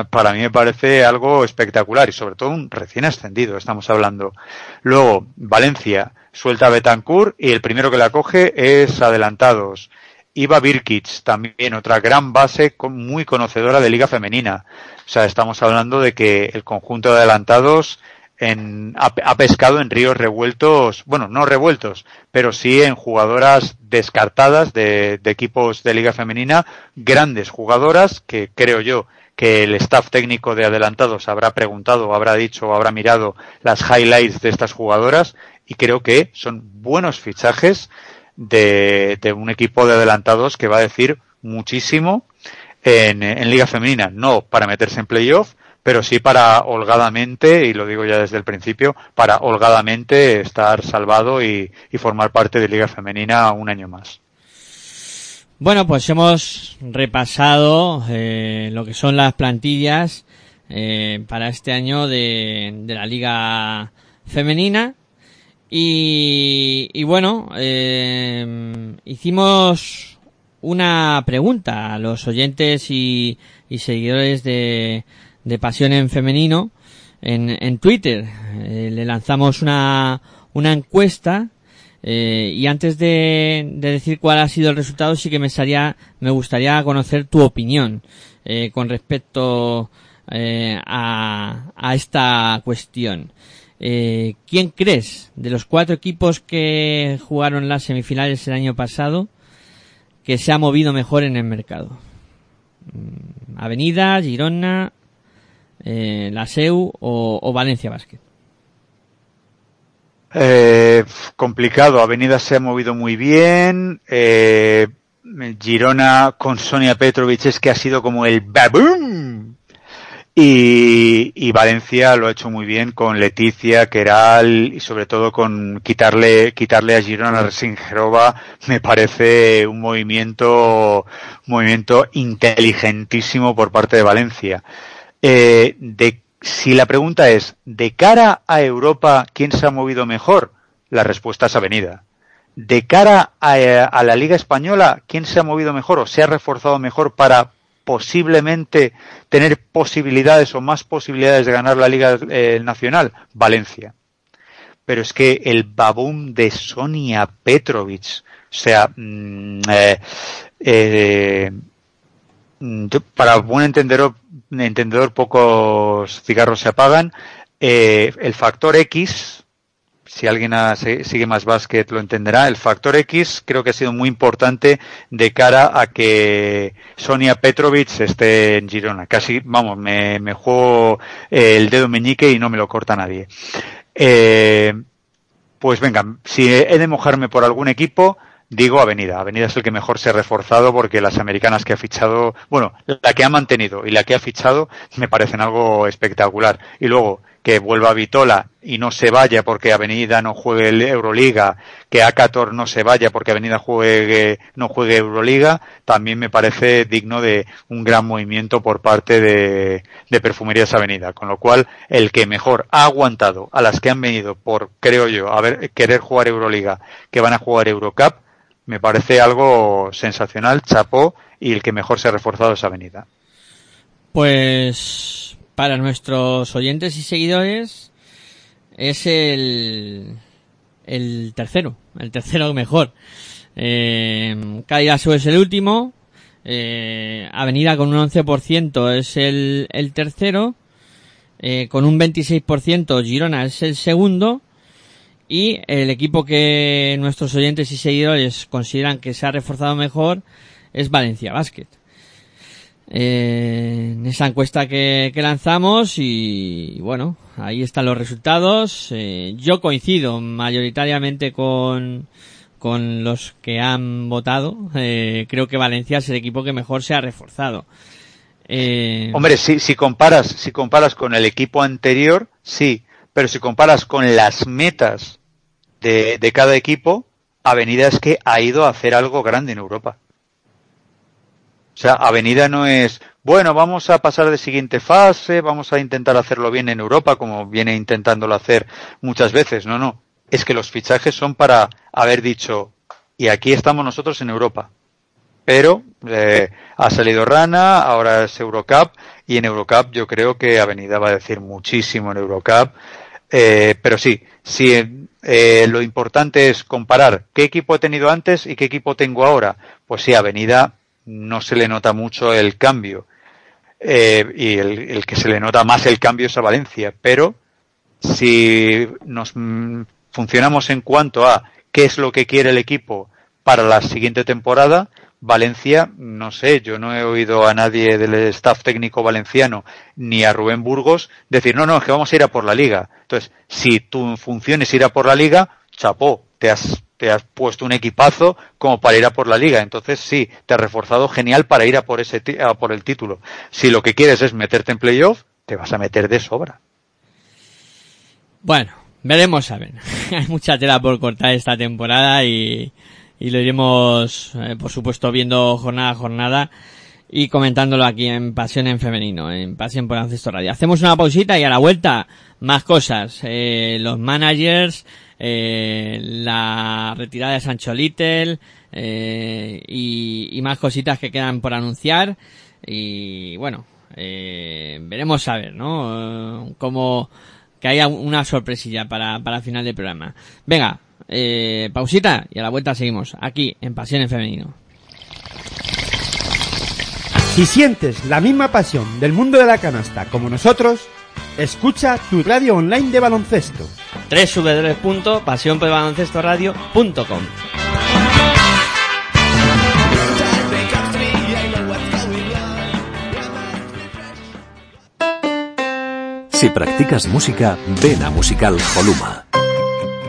para mí me parece algo espectacular y sobre todo un recién ascendido, estamos hablando. Luego, Valencia suelta a Betancourt y el primero que la coge es Adelantados. Iva Birkic, también otra gran base muy conocedora de Liga Femenina. O sea, estamos hablando de que el conjunto de Adelantados en, ha, ha pescado en ríos revueltos, bueno, no revueltos, pero sí en jugadoras descartadas de, de equipos de Liga Femenina, grandes jugadoras que creo yo que el staff técnico de adelantados habrá preguntado, habrá dicho habrá mirado las highlights de estas jugadoras y creo que son buenos fichajes de, de un equipo de adelantados que va a decir muchísimo en, en Liga Femenina. No para meterse en playoff, pero sí para holgadamente, y lo digo ya desde el principio, para holgadamente estar salvado y, y formar parte de Liga Femenina un año más. Bueno, pues hemos repasado eh, lo que son las plantillas eh, para este año de, de la Liga Femenina. Y, y bueno, eh, hicimos una pregunta a los oyentes y, y seguidores de, de Pasión en Femenino en, en Twitter. Eh, le lanzamos una, una encuesta eh, y antes de, de, decir cuál ha sido el resultado, sí que me, estaría, me gustaría conocer tu opinión eh, con respecto eh, a, a, esta cuestión. Eh, ¿Quién crees de los cuatro equipos que jugaron las semifinales el año pasado que se ha movido mejor en el mercado? Mm, Avenida, Girona, la SEU o, o Valencia Basket. Eh, complicado. Avenida se ha movido muy bien. Eh, Girona con Sonia Petrovic es que ha sido como el baboom. Y, y, Valencia lo ha hecho muy bien con Leticia, Keral y sobre todo con quitarle, quitarle a Girona a Resingerova me parece un movimiento, un movimiento inteligentísimo por parte de Valencia. Eh, de si la pregunta es, de cara a Europa, ¿quién se ha movido mejor? La respuesta es Avenida. De cara a, la Liga Española, ¿quién se ha movido mejor o se ha reforzado mejor para posiblemente tener posibilidades o más posibilidades de ganar la Liga eh, Nacional? Valencia. Pero es que el babum de Sonia Petrovic, o sea, mmm, eh, eh, para buen entendedor, pocos cigarros se apagan. Eh, el factor X, si alguien sigue más básquet lo entenderá, el factor X creo que ha sido muy importante de cara a que Sonia Petrovic esté en Girona. Casi, vamos, me, me juego el dedo meñique y no me lo corta nadie. Eh, pues venga, si he de mojarme por algún equipo, Digo Avenida. Avenida es el que mejor se ha reforzado porque las americanas que ha fichado, bueno, la que ha mantenido y la que ha fichado me parecen algo espectacular. Y luego que vuelva Vitola y no se vaya porque Avenida no juegue Euroliga, que Acator no se vaya porque Avenida juegue, no juegue Euroliga, también me parece digno de un gran movimiento por parte de, de Perfumerías Avenida. Con lo cual, el que mejor ha aguantado a las que han venido por, creo yo, a ver, querer jugar Euroliga, que van a jugar Eurocup, me parece algo sensacional, chapó, y el que mejor se ha reforzado esa avenida. Pues para nuestros oyentes y seguidores es el, el tercero, el tercero mejor. Eh, es el último, eh, Avenida con un 11% es el, el tercero, eh, con un 26% Girona es el segundo, y el equipo que nuestros oyentes y seguidores consideran que se ha reforzado mejor es Valencia Basket. Eh, en esa encuesta que, lanzamos y bueno, ahí están los resultados. Eh, yo coincido mayoritariamente con, con los que han votado. Eh, creo que Valencia es el equipo que mejor se ha reforzado. Eh, Hombre, si comparas, si comparas con el equipo anterior, sí, pero si comparas con las metas de, de cada equipo, Avenida es que ha ido a hacer algo grande en Europa. O sea, Avenida no es, bueno, vamos a pasar de siguiente fase, vamos a intentar hacerlo bien en Europa, como viene intentándolo hacer muchas veces. No, no. Es que los fichajes son para haber dicho, y aquí estamos nosotros en Europa. Pero eh, ha salido Rana, ahora es Eurocup, y en Eurocup yo creo que Avenida va a decir muchísimo en Eurocup. Eh, pero sí, sí, eh, lo importante es comparar qué equipo he tenido antes y qué equipo tengo ahora. Pues sí, Avenida no se le nota mucho el cambio. Eh, y el, que se le nota más el cambio es a Valencia. Pero si nos mm, funcionamos en cuanto a qué es lo que quiere el equipo para la siguiente temporada, Valencia, no sé, yo no he oído a nadie del staff técnico valenciano ni a Rubén Burgos decir, no, no, es que vamos a ir a por la liga. Entonces, si tu función es ir a por la liga, chapó, te has te has puesto un equipazo como para ir a por la liga. Entonces sí, te has reforzado genial para ir a por ese a por el título. Si lo que quieres es meterte en playoff, te vas a meter de sobra. Bueno, veremos a ver. [LAUGHS] Hay mucha tela por cortar esta temporada y, y lo iremos, eh, por supuesto, viendo jornada a jornada y comentándolo aquí en Pasión en Femenino, en Pasión por Ancestor Radio. Hacemos una pausita y a la vuelta más cosas. Eh, los managers, eh, la retirada de Sancho Little eh, y, y, más cositas que quedan por anunciar. Y bueno, eh, veremos a ver, ¿no? Cómo que haya una sorpresilla para, para final del programa. Venga, eh, pausita y a la vuelta seguimos aquí en Pasión en Femenino. Si sientes la misma pasión del mundo de la canasta como nosotros, escucha tu radio online de baloncesto. www.pasionpelbaloncestoradio.com Si practicas música, ven a Musical Holuma.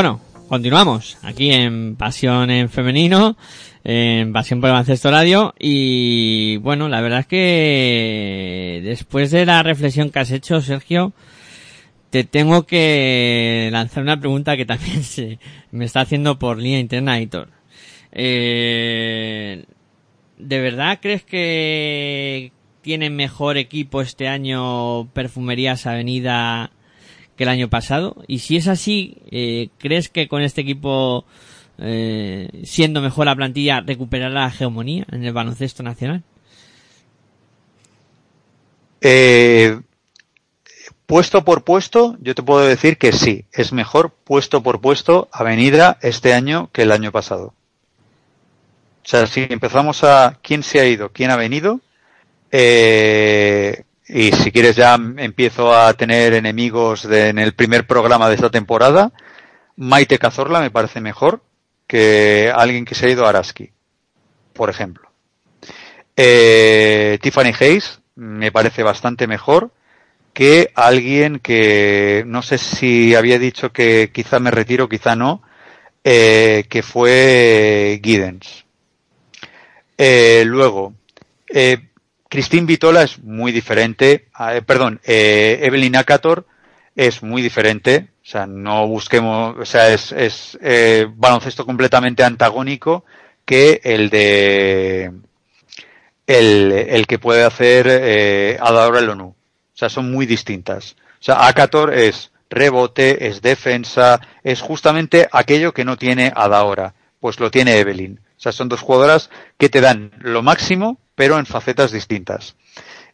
Bueno, continuamos aquí en Pasión en Femenino, en Pasión por el Baloncesto Radio y bueno, la verdad es que después de la reflexión que has hecho, Sergio, te tengo que lanzar una pregunta que también [LAUGHS] se me está haciendo por línea interna. Eh, ¿De verdad crees que tiene mejor equipo este año Perfumerías Avenida que el año pasado? Y si es así, eh, ¿crees que con este equipo, eh, siendo mejor la plantilla, recuperará la hegemonía en el baloncesto nacional? Eh, puesto por puesto, yo te puedo decir que sí, es mejor puesto por puesto Avenida este año que el año pasado. O sea, si empezamos a quién se ha ido, quién ha venido, eh, y si quieres ya empiezo a tener enemigos en el primer programa de esta temporada, Maite Cazorla me parece mejor que alguien que se ha ido a Araski, por ejemplo. Eh, Tiffany Hayes me parece bastante mejor que alguien que no sé si había dicho que quizá me retiro, quizá no, eh, que fue Giddens. Eh, luego, eh, Christine Vitola es muy diferente, eh, perdón, Evelyn Akator es muy diferente, o sea, no busquemos, o sea, es, es baloncesto completamente antagónico que el de el, el que puede hacer eh, Adahora Elonu. O sea, son muy distintas. O sea, Akator es rebote, es defensa, es justamente aquello que no tiene Adahora. Pues lo tiene Evelyn. O sea, son dos jugadoras que te dan lo máximo, pero en facetas distintas.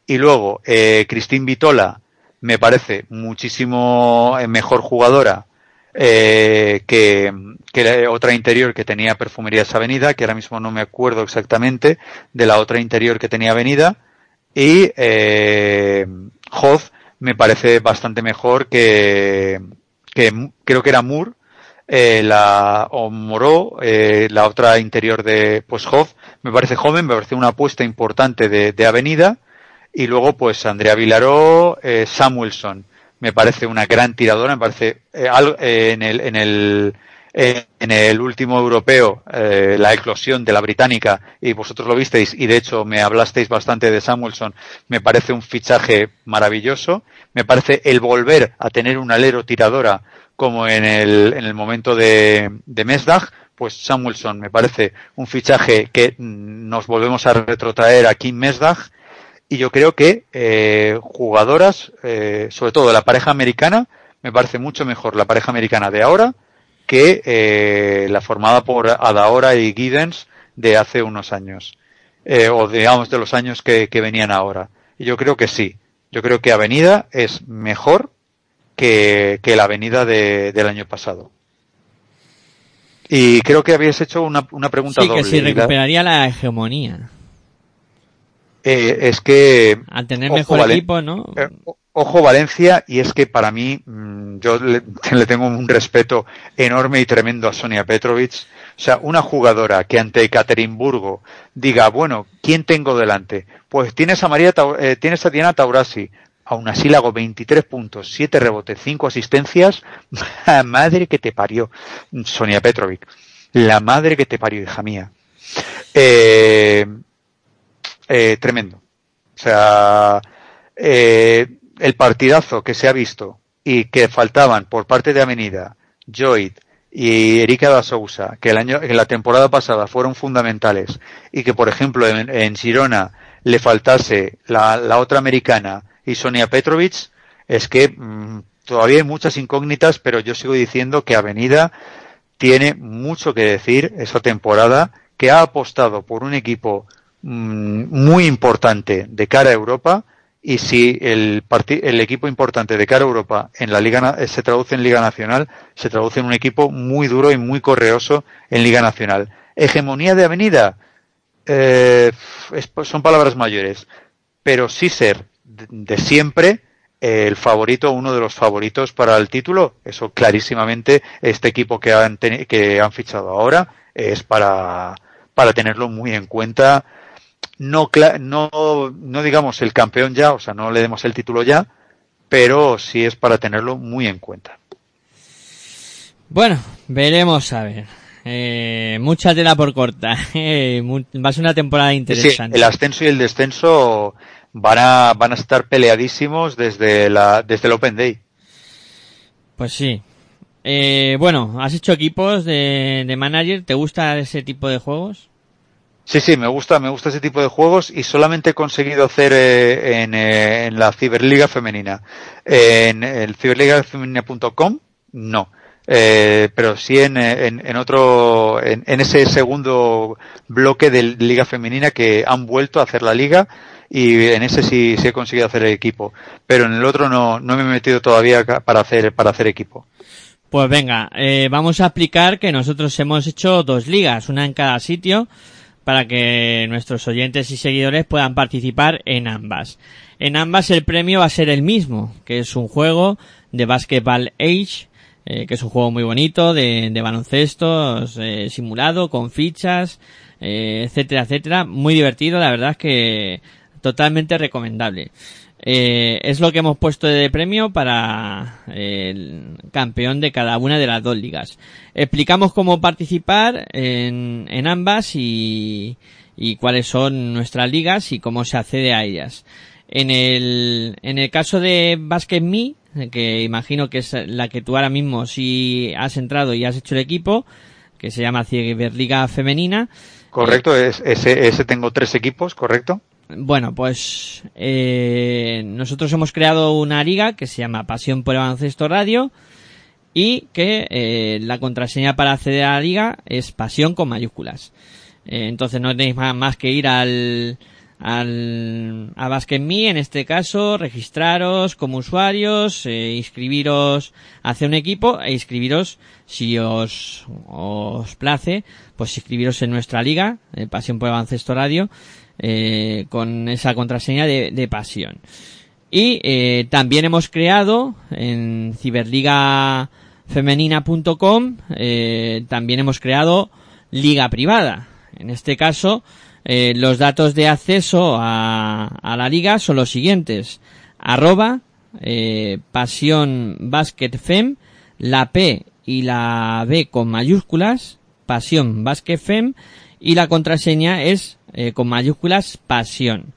Y luego, eh, Christine Vitola me parece muchísimo eh, mejor jugadora eh, que, que otra interior que tenía Perfumerías Avenida, que ahora mismo no me acuerdo exactamente de la otra interior que tenía Avenida. Y eh, Hoff me parece bastante mejor que, que creo que era Moore, eh, la, o Moró, eh, la otra interior de, pues Hoff, me parece joven, me parece una apuesta importante de, de Avenida, y luego pues Andrea Vilaró, eh, Samuelson, me parece una gran tiradora, me parece eh, eh, en el, en el, en el último europeo, eh, la eclosión de la británica, y vosotros lo visteis, y de hecho me hablasteis bastante de Samuelson, me parece un fichaje maravilloso, me parece el volver a tener un alero tiradora como en el, en el momento de, de Mesdag, pues Samuelson me parece un fichaje que mm, nos volvemos a retrotraer aquí en Mesdag, y yo creo que eh, jugadoras, eh, sobre todo la pareja americana, me parece mucho mejor la pareja americana de ahora que eh, la formada por Adaora y Giddens de hace unos años, eh, o digamos de los años que, que venían ahora. Y yo creo que sí, yo creo que Avenida es mejor que, que la Avenida de- del año pasado. Y creo que habías hecho una, una pregunta Sí, doble. que si la- recuperaría la hegemonía. eh, es que Al tener mejor equipo, ¿no? Eh, ojo Valencia, y es que para mí, mm, yo [LAUGHS] le, tengo un respeto enorme y tremendo a Sonia Petrovic. O sea, una jugadora que ante Ekaterimburgo diga, bueno, ¿quién tengo delante? Pues tienes a María, eh, tienes a Diana Taurasi. Aún así le hago 23 puntos, 7 rebotes, 5 asistencias. [LAUGHS] madre que te parió, Sonia Petrovic. La madre que te parió, hija mía. Eh, eh, tremendo. O sea, eh, el partidazo que se ha visto y que faltaban por parte de Avenida, Joyd y Erika da Sousa, que el año, en la temporada pasada fueron fundamentales y que por ejemplo en, en Girona le faltase la, la otra americana y Sonia Petrovic, es que mm, todavía hay muchas incógnitas, pero yo sigo diciendo que Avenida tiene mucho que decir esa temporada, que ha apostado por un equipo mm, muy importante de cara a Europa y si el, el equipo importante de cara a Europa en la Liga eh, se traduce en Liga Nacional, se traduce en un equipo muy duro y muy correoso en Liga Nacional. Hegemonía de Avenida, eh, son palabras mayores, pero sí ser de, siempre el favorito, uno de los favoritos para el título, eso clarísimamente este equipo que han, que han fichado ahora es para, para tenerlo muy en cuenta. No, no, no digamos el campeón ya, o sea, no le demos el título ya, pero sí es para tenerlo muy en cuenta. Bueno, veremos a ver. Eh, mucha tela por corta. [LAUGHS] Eh, va a ser una temporada Sí, interesante. el ascenso y el descenso van a, van a estar peleadísimos desde la, desde el Open Day. Pues sí. Eh, bueno, has hecho equipos de, de manager. ¿Te gusta ese tipo de juegos? Sí, sí, me gusta, me gusta ese tipo de juegos y solamente he conseguido hacer eh, en, eh, en la Ciberliga Femenina. En el ciberligafemenina.com, no. Eh, pero sí en, eh, en, en otro, en, ese segundo bloque de Liga Femenina que han vuelto a hacer la liga y en ese sí, sí he conseguido hacer el equipo. Pero en el otro no, no me he metido todavía para hacer, para hacer equipo. Pues venga, eh, vamos a explicar que nosotros hemos hecho dos ligas, una en cada sitio, para que nuestros oyentes y seguidores puedan participar en ambas. En ambas el premio va a ser el mismo, que es un juego de Basketball Age, eh, que es un juego muy bonito, de, baloncesto, eh, simulado, con fichas, eh, etcétera, etcétera. Muy divertido, la verdad es que totalmente recomendable. Eh, es lo que hemos puesto de premio para el campeón de cada una de las dos ligas. Explicamos cómo participar en, en ambas y, y cuáles son nuestras ligas y cómo se accede a ellas. En el, en el caso de Basket Me, que imagino que es la que tú ahora mismo sí has entrado y has hecho el equipo, que se llama Ciberliga Femenina, Correcto, es, ese, ese tengo tres equipos, correcto. Bueno, pues eh, nosotros hemos creado una liga que se llama Pasión por el Baloncesto Radio y que eh, la contraseña para acceder a la liga es pasión con mayúsculas. Eh, entonces no tenéis más, más que ir al, al a BasketMe en este caso, registraros como usuarios, eh, inscribiros, hacer un equipo e inscribiros si os, os place, pues inscribiros en nuestra liga, eh, Pasión por Baloncesto Radio, eh, con esa contraseña de, de pasión. Y eh, también hemos creado en ciberligafemenina.com, también hemos creado liga privada. En este caso, eh, los datos de acceso a, a la liga son los siguientes. Arroba, eh, Pasión Basket Fem, la P y la B con mayúsculas, Pasión Basket Fem, y la contraseña es eh, con mayúsculas Pasión.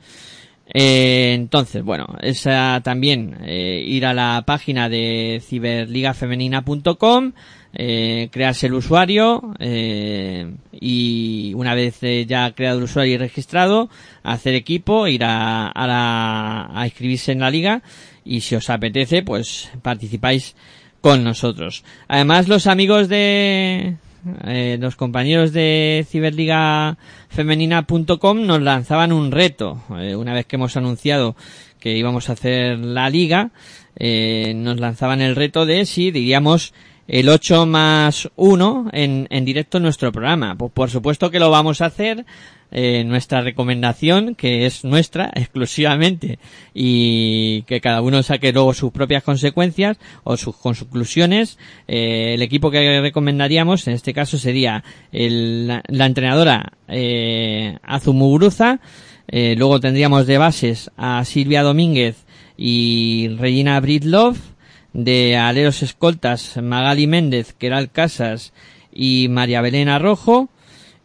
Entonces, bueno, esa también ir a la página de ciberligafemenina.com, eh, crearse el usuario eh, y una vez eh, ya creado el usuario y registrado, hacer equipo, ir a, a, la, a inscribirse en la liga y si os apetece, pues participáis con nosotros. Además, los amigos de eh, los compañeros de ciberligafemenina.com nos lanzaban un reto eh, una vez que hemos anunciado que íbamos a hacer la liga eh, nos lanzaban el reto de si diríamos el 8 más 1 en, en directo en nuestro programa. Pues por supuesto que lo vamos a hacer. Eh, nuestra recomendación, que es nuestra [LAUGHS] exclusivamente, y que cada uno saque luego sus propias consecuencias o sus conclusiones. Eh, el equipo que recomendaríamos en este caso sería el, la, la, entrenadora eh, Azumuguruza. Eh, luego tendríamos de bases a Silvia Domínguez y Regina Bridlove de aleros escoltas Magali Méndez, Keral Casas y María Belén Arrojo,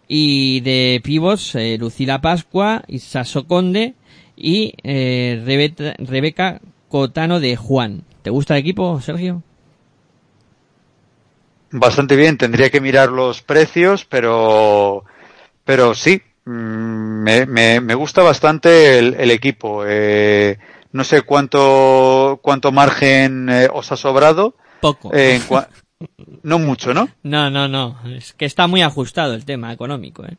y de pivots eh, Lucila Pascua, Isaso Conde y eh, Rebeca, Cotano de Juan. ¿Te gusta el equipo, Sergio? Bastante bien, tendría que mirar los precios, pero, pero sí, me, me, me gusta bastante el, el equipo. Eh, no sé cuánto, cuánto margen eh, os ha sobrado. Poco. Eh, [LAUGHS] no mucho, ¿no? No, no, no. Es que está muy ajustado el tema económico, ¿eh?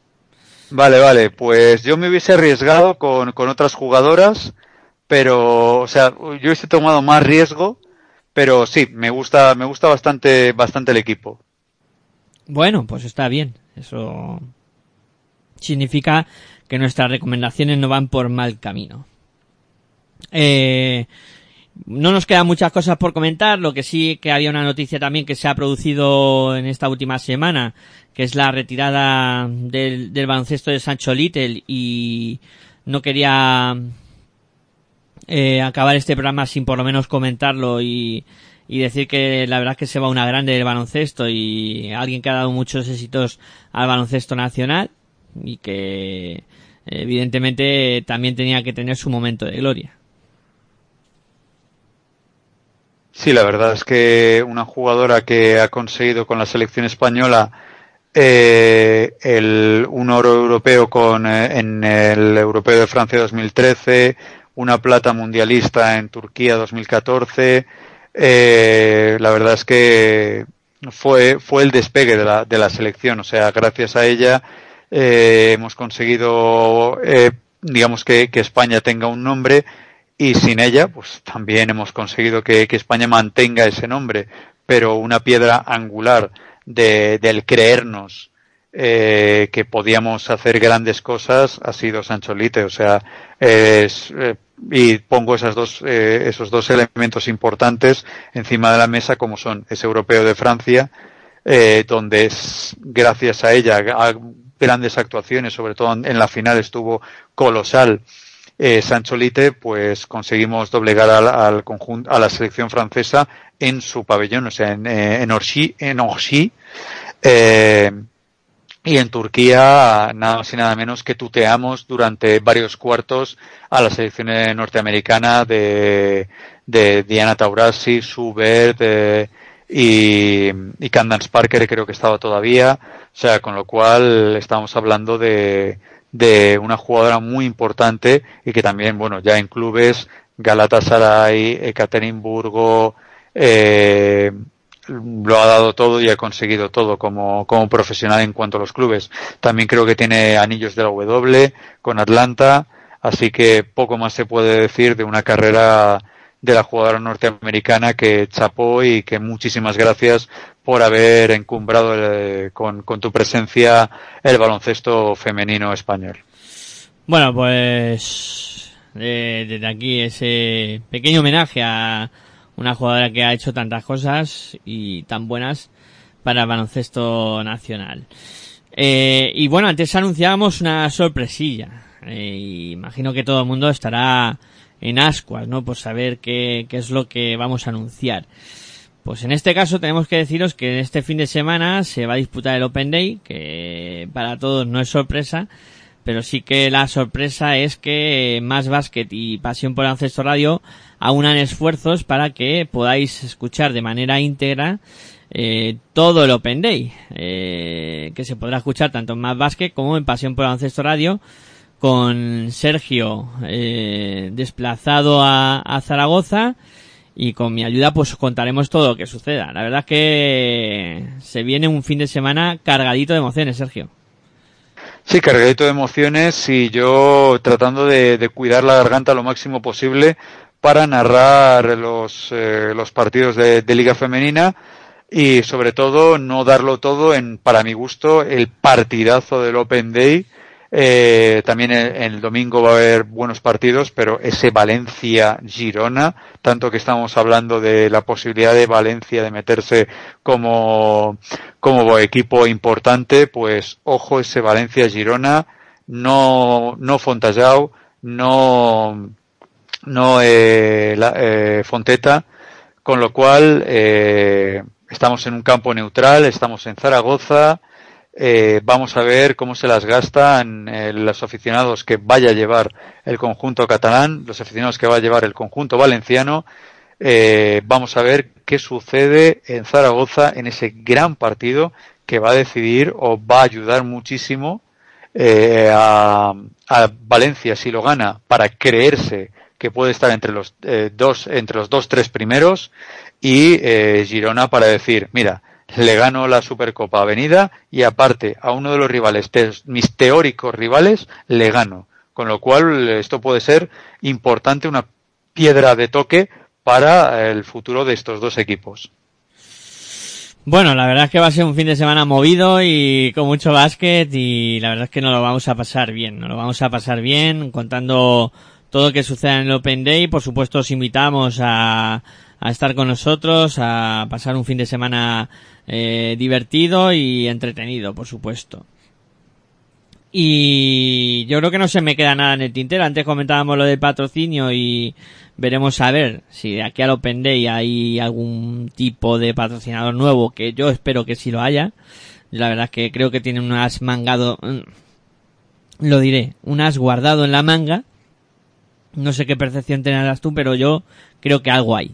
Vale, vale. Pues yo me hubiese arriesgado con, con otras jugadoras, pero, o sea, yo hubiese tomado más riesgo, pero sí, me gusta, me gusta bastante, bastante el equipo. Bueno, pues está bien. Eso significa que nuestras recomendaciones no van por mal camino. Eh, no nos quedan muchas cosas por comentar, lo que sí que había una noticia también que se ha producido en esta última semana, que es la retirada del, baloncesto de Sancho Little y no quería eh, acabar este programa sin por lo menos comentarlo y, y decir que la verdad es que se va una grande del baloncesto y alguien que ha dado muchos éxitos al baloncesto nacional y que evidentemente también tenía que tener su momento de gloria. Sí, la verdad es que una jugadora que ha conseguido con la selección española eh, el, un oro europeo con, eh, en el Europeo de Francia 2013, una plata mundialista en Turquía 2014. Eh, la verdad es que fue, fue el despegue de la, de la selección. O sea, gracias a ella eh, hemos conseguido, eh, digamos que, que España tenga un nombre y sin ella, pues también hemos conseguido que, España mantenga ese nombre, pero una piedra angular de, del creernos eh, que podíamos hacer grandes cosas ha sido Sancho Lite, o sea, es, eh, y pongo esas dos, eh, esos dos elementos importantes encima de la mesa como son ese europeo de Francia, eh, donde es, gracias a ella, grandes actuaciones, sobre todo en la final estuvo colosal, eh, Sancho Lite, pues conseguimos doblegar al, al conjunto, a la selección francesa en su pabellón, o sea, en, eh, en Orsi, en Orsi, eh, y en Turquía, nada más y nada menos que tuteamos durante varios cuartos a la selección norteamericana de, de Diana Taurasi, Subert eh, y, y Candance Parker, creo que estaba todavía. O sea, con lo cual estamos hablando de, de una jugadora muy importante y que también, bueno, ya en clubes, Galatasaray, Ekaterimburgo, eh, lo ha dado todo y ha conseguido todo como, como profesional en cuanto a los clubes. También creo que tiene anillos de la W con Atlanta, así que poco más se puede decir de una carrera de la jugadora norteamericana que chapó y que muchísimas gracias por haber encumbrado el, con, tu presencia el baloncesto femenino español. Bueno, pues eh, desde aquí ese pequeño homenaje a una jugadora que ha hecho tantas cosas y tan buenas para el baloncesto nacional. Eh, y bueno, antes anunciábamos una sorpresilla. Eh, imagino que todo el mundo estará en ascuas, ¿no? Por saber qué es lo que vamos a anunciar. Pues en este caso tenemos que deciros que este fin de semana se va a disputar el Open Day, que para todos no es sorpresa, pero sí que la sorpresa es que Más Basket y Pasión por Ancesto Radio aunan esfuerzos para que podáis escuchar de manera íntegra eh, todo el Open Day, eh, que se podrá escuchar tanto en Más Basket como en Pasión por Ancesto Radio, con Sergio eh, desplazado a, Zaragoza y con mi ayuda pues contaremos todo lo que suceda. La verdad es que se viene un fin de semana cargadito de emociones, Sergio. Sí, cargadito de emociones y yo tratando de, cuidar la garganta lo máximo posible para narrar los, eh, partidos de Liga Femenina y sobre todo no darlo todo en, para mi gusto, el partidazo del Open Day eh, también el, el, domingo va a haber buenos partidos, pero ese Valencia-Girona, tanto que estamos hablando de la posibilidad de Valencia de meterse como, como equipo importante, pues ojo ese Valencia-Girona, no, no Fontajau, no, no eh, la, eh, Fonteta, con lo cual estamos en un campo neutral, estamos en Zaragoza, eh, vamos a ver cómo se las gastan eh, los aficionados que vaya a llevar el conjunto catalán, los aficionados que va a llevar el conjunto valenciano. Eh, vamos a ver qué sucede en Zaragoza en ese gran partido que va a decidir o va a ayudar muchísimo eh, a, a, Valencia si lo gana para creerse que puede estar entre los dos entre los dos tres primeros y Girona para decir mira le gano la Supercopa Avenida y aparte a uno de los rivales, mis teóricos rivales, le gano. Con lo cual esto puede ser importante, una piedra de toque para el futuro de estos dos equipos. Bueno, la verdad es que va a ser un fin de semana movido y con mucho básquet y la verdad es que no lo vamos a pasar bien, no lo vamos a pasar bien contando todo lo que suceda en el Open Day. Por supuesto, os invitamos a, a estar con nosotros, a pasar un fin de semana eh, divertido y entretenido, por supuesto. Y yo creo que no se me queda nada en el tintero. Antes comentábamos lo del patrocinio y veremos a ver si de aquí al Open Day hay algún tipo de patrocinador nuevo, que yo espero que sí lo haya. La verdad es que creo que tiene un as mangado, mm, lo diré, un as guardado en la manga. No sé qué percepción tendrás tú, pero yo creo que algo hay.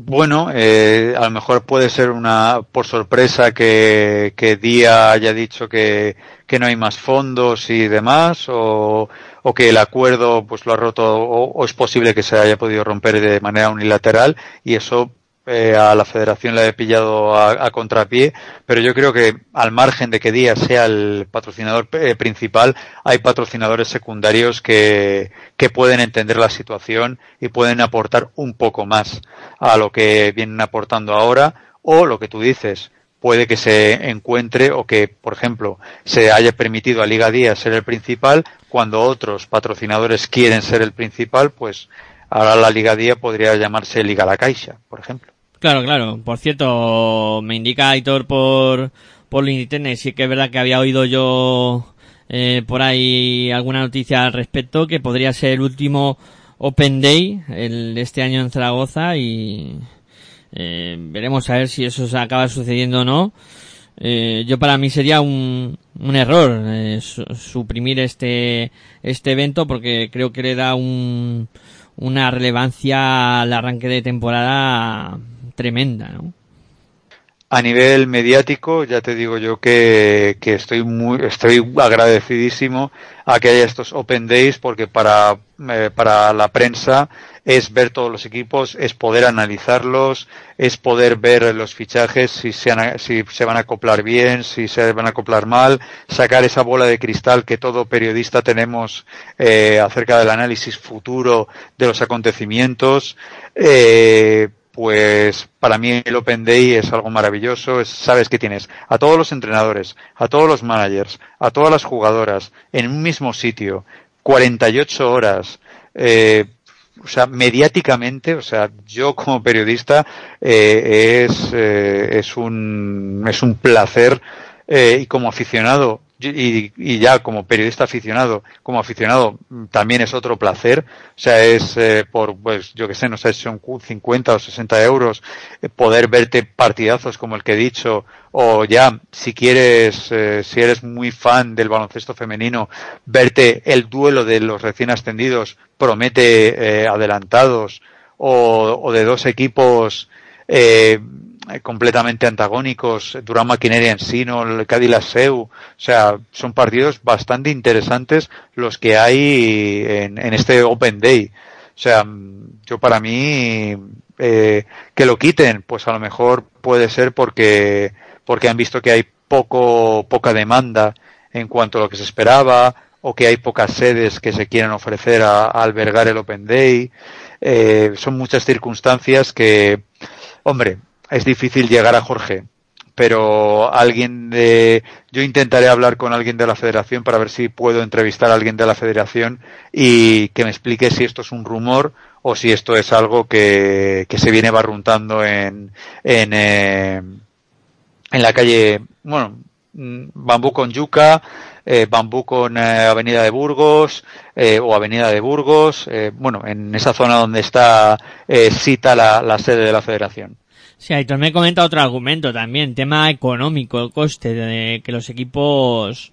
Bueno, eh, a lo mejor puede ser una por sorpresa que, que Día haya dicho que, que no hay más fondos y demás, o, o que el acuerdo pues lo ha roto, o, o, es posible que se haya podido romper de manera unilateral, y eso eh, a la federación le he pillado a, contrapié, pero yo creo que al margen de que Díaz sea el patrocinador eh, principal, hay patrocinadores secundarios que, que pueden entender la situación y pueden aportar un poco más a lo que vienen aportando ahora, o lo que tú dices, puede que se encuentre o que, por ejemplo, se haya permitido a Liga Díaz ser el principal, cuando otros patrocinadores quieren ser el principal, pues ahora la Liga Día podría llamarse Liga La Caixa, por ejemplo. Claro, claro. Por cierto, me indica Aitor por, por internet, sí que es verdad que había oído yo eh, por ahí alguna noticia al respecto, que podría ser el último Open Day el, este año en Zaragoza y eh, veremos a ver si eso se acaba sucediendo o no. Eh, yo para mí sería un, un error eh, su, suprimir este este evento porque creo que le da un, una relevancia al arranque de temporada tremenda, ¿no? A nivel mediático, ya te digo yo que, que estoy muy, estoy agradecidísimo a que haya estos Open Days porque para, eh, para la prensa es ver todos los equipos, es poder analizarlos, es poder ver los fichajes, si se, si se van a acoplar bien, si se van a acoplar mal, sacar esa bola de cristal que todo periodista tenemos eh, acerca del análisis futuro de los acontecimientos. Eh, pues para mí el Open Day es algo maravilloso. Es, sabes que tienes a todos los entrenadores, a todos los managers, a todas las jugadoras en un mismo sitio, 48 horas. Eh, o sea, mediáticamente, o sea, yo como periodista eh, es, eh, es, un, es un placer eh, y como aficionado y, y, ya como periodista aficionado, como aficionado también es otro placer. O sea, es eh, por, pues yo que sé, no sé, son 50 o 60 euros eh, poder verte partidazos como el que he dicho o ya, si quieres, eh, si eres muy fan del baloncesto femenino, verte el duelo de los recién ascendidos promete eh, adelantados o, o, de dos equipos eh, completamente antagónicos, Durán Maquinaria Ensino, el Cádiz Seu, o sea, son partidos bastante interesantes los que hay en, en este Open Day. O sea, yo para mí eh, que lo quiten, pues a lo mejor puede ser porque porque han visto que hay poco poca demanda en cuanto a lo que se esperaba o que hay pocas sedes que se quieran ofrecer a, a albergar el Open Day. Eh, son muchas circunstancias que, hombre, es difícil llegar a Jorge, pero alguien de, yo intentaré hablar con alguien de la federación para ver si puedo entrevistar a alguien de la federación y que me explique si esto es un rumor o si esto es algo que, se viene barruntando en, en, eh, en la calle, bueno, Bambú con Yuca, eh, Bambú con eh, Avenida de Burgos eh, o Avenida de Burgos, eh, bueno, en esa zona donde está cita la sede de la federación. Sí, Aitor me comenta otro argumento también, tema económico, el coste de que los equipos,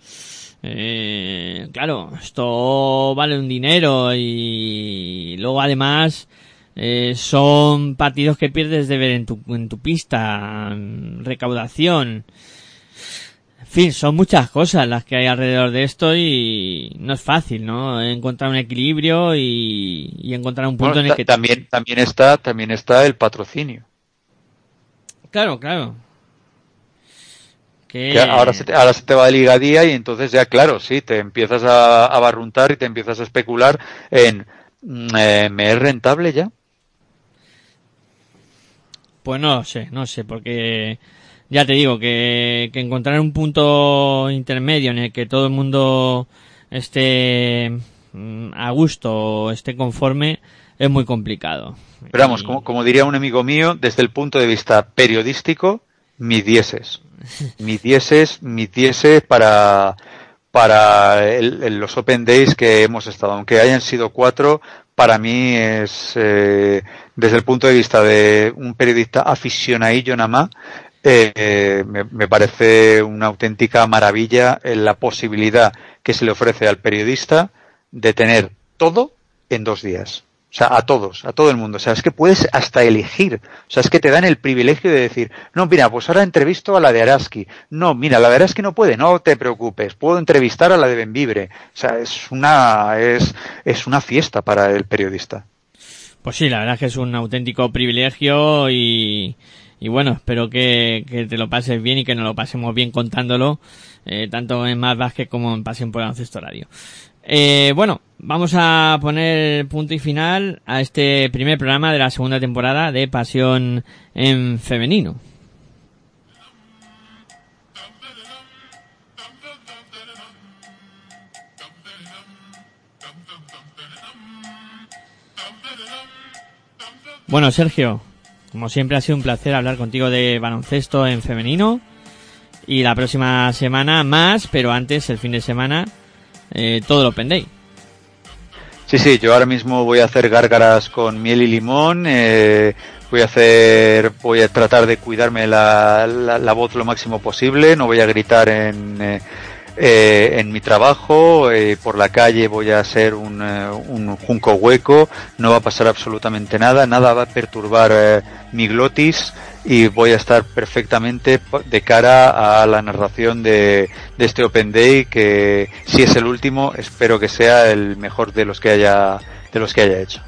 eh, claro, esto vale un dinero y luego además eh, son partidos que pierdes de ver en tu, en tu pista, recaudación, en fin, son muchas cosas las que hay alrededor de esto y no es fácil, ¿no? Encontrar un equilibrio y, y encontrar un punto bueno, en el que también también está también está el patrocinio. Claro, claro. Que... que ahora, se te, ahora se te va el ligadía y entonces ya, claro, sí, te empiezas a, a barruntar y te empiezas a especular en eh, ¿me es rentable ya? Pues no sé, no sé, porque ya te digo que, que encontrar un punto intermedio en el que todo el mundo esté mm, a gusto, esté conforme, es muy complicado. Pero vamos, como, como diría un amigo mío, desde el punto de vista periodístico, mi dieces. Mi dieces, mi dieces para, para el, el, los Open Days que hemos estado. Aunque hayan sido cuatro, para mí es, eh, desde el punto de vista de un periodista aficionadillo nada más, eh, me, me, parece una auténtica maravilla en la posibilidad que se le ofrece al periodista de tener todo en dos días. O sea, a todos, a todo el mundo. O sea, es que puedes hasta elegir. O sea, es que te dan el privilegio de decir, no, mira, pues ahora entrevisto a la de Araski. No, mira, la de Araski no puede, no te preocupes. Puedo entrevistar a la de Benvibre. O sea, es una, es, es una fiesta para el periodista. Pues sí, la verdad es que es un auténtico privilegio y, y bueno, espero que, que, te lo pases bien y que nos lo pasemos bien contándolo, eh, tanto en Más Vázquez como en Pasión por el Baloncesto Horario. Eh, bueno, vamos a poner punto y final a este primer programa de la segunda temporada de Pasión en Femenino. Bueno, Sergio, como siempre ha sido un placer hablar contigo de baloncesto en femenino. Y la próxima semana más, pero antes, el fin de semana, eh, todo lo Day. Sí, sí, yo ahora mismo voy a hacer gárgaras con miel y limón. Eh, voy a hacer, voy a tratar de cuidarme la, la, la voz lo máximo posible. No voy a gritar en, eh, eh, en mi trabajo, eh, por la calle voy a ser un, eh, un, junco hueco, no va a pasar absolutamente nada, nada va a perturbar mi glotis y voy a estar perfectamente de cara a la narración de, de, este Open Day que si es el último espero que sea el mejor de los que haya de los que haya hecho.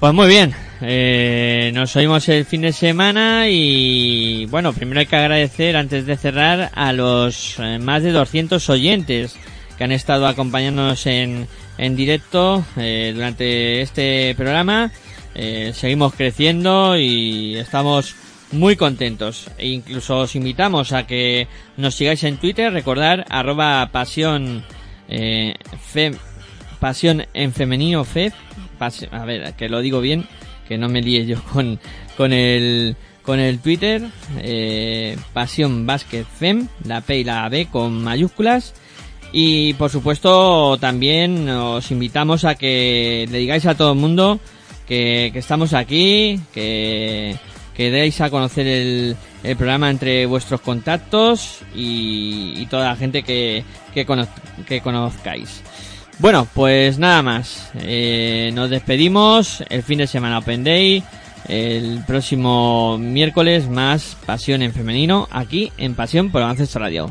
Pues muy bien, eh, nos oímos el fin de semana y bueno, primero hay que agradecer antes de cerrar a los eh, más de 200 oyentes que han estado acompañándonos en, en directo eh, durante este programa. Eh, seguimos creciendo y estamos muy contentos. E incluso os invitamos a que nos sigáis en Twitter, recordar arroba pasión eh, fem, Pasión en Femenino FEF. Pas- a ver, que lo digo bien, que no me líe yo con, con el con el Twitter. eh, Pasión Basket Fem, la P y la B con mayúsculas. Y por supuesto también os invitamos a que le digáis a todo el mundo que, estamos aquí, que, que deis a conocer el, el programa entre vuestros contactos y, toda la gente que, que conozcáis. Bueno, pues nada más. Eh, nos despedimos. El fin de semana Open Day. El próximo miércoles más Pasión en Femenino aquí en Pasión por Avances Radio.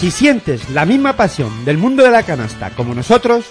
Si sientes la misma pasión del mundo de la canasta como nosotros,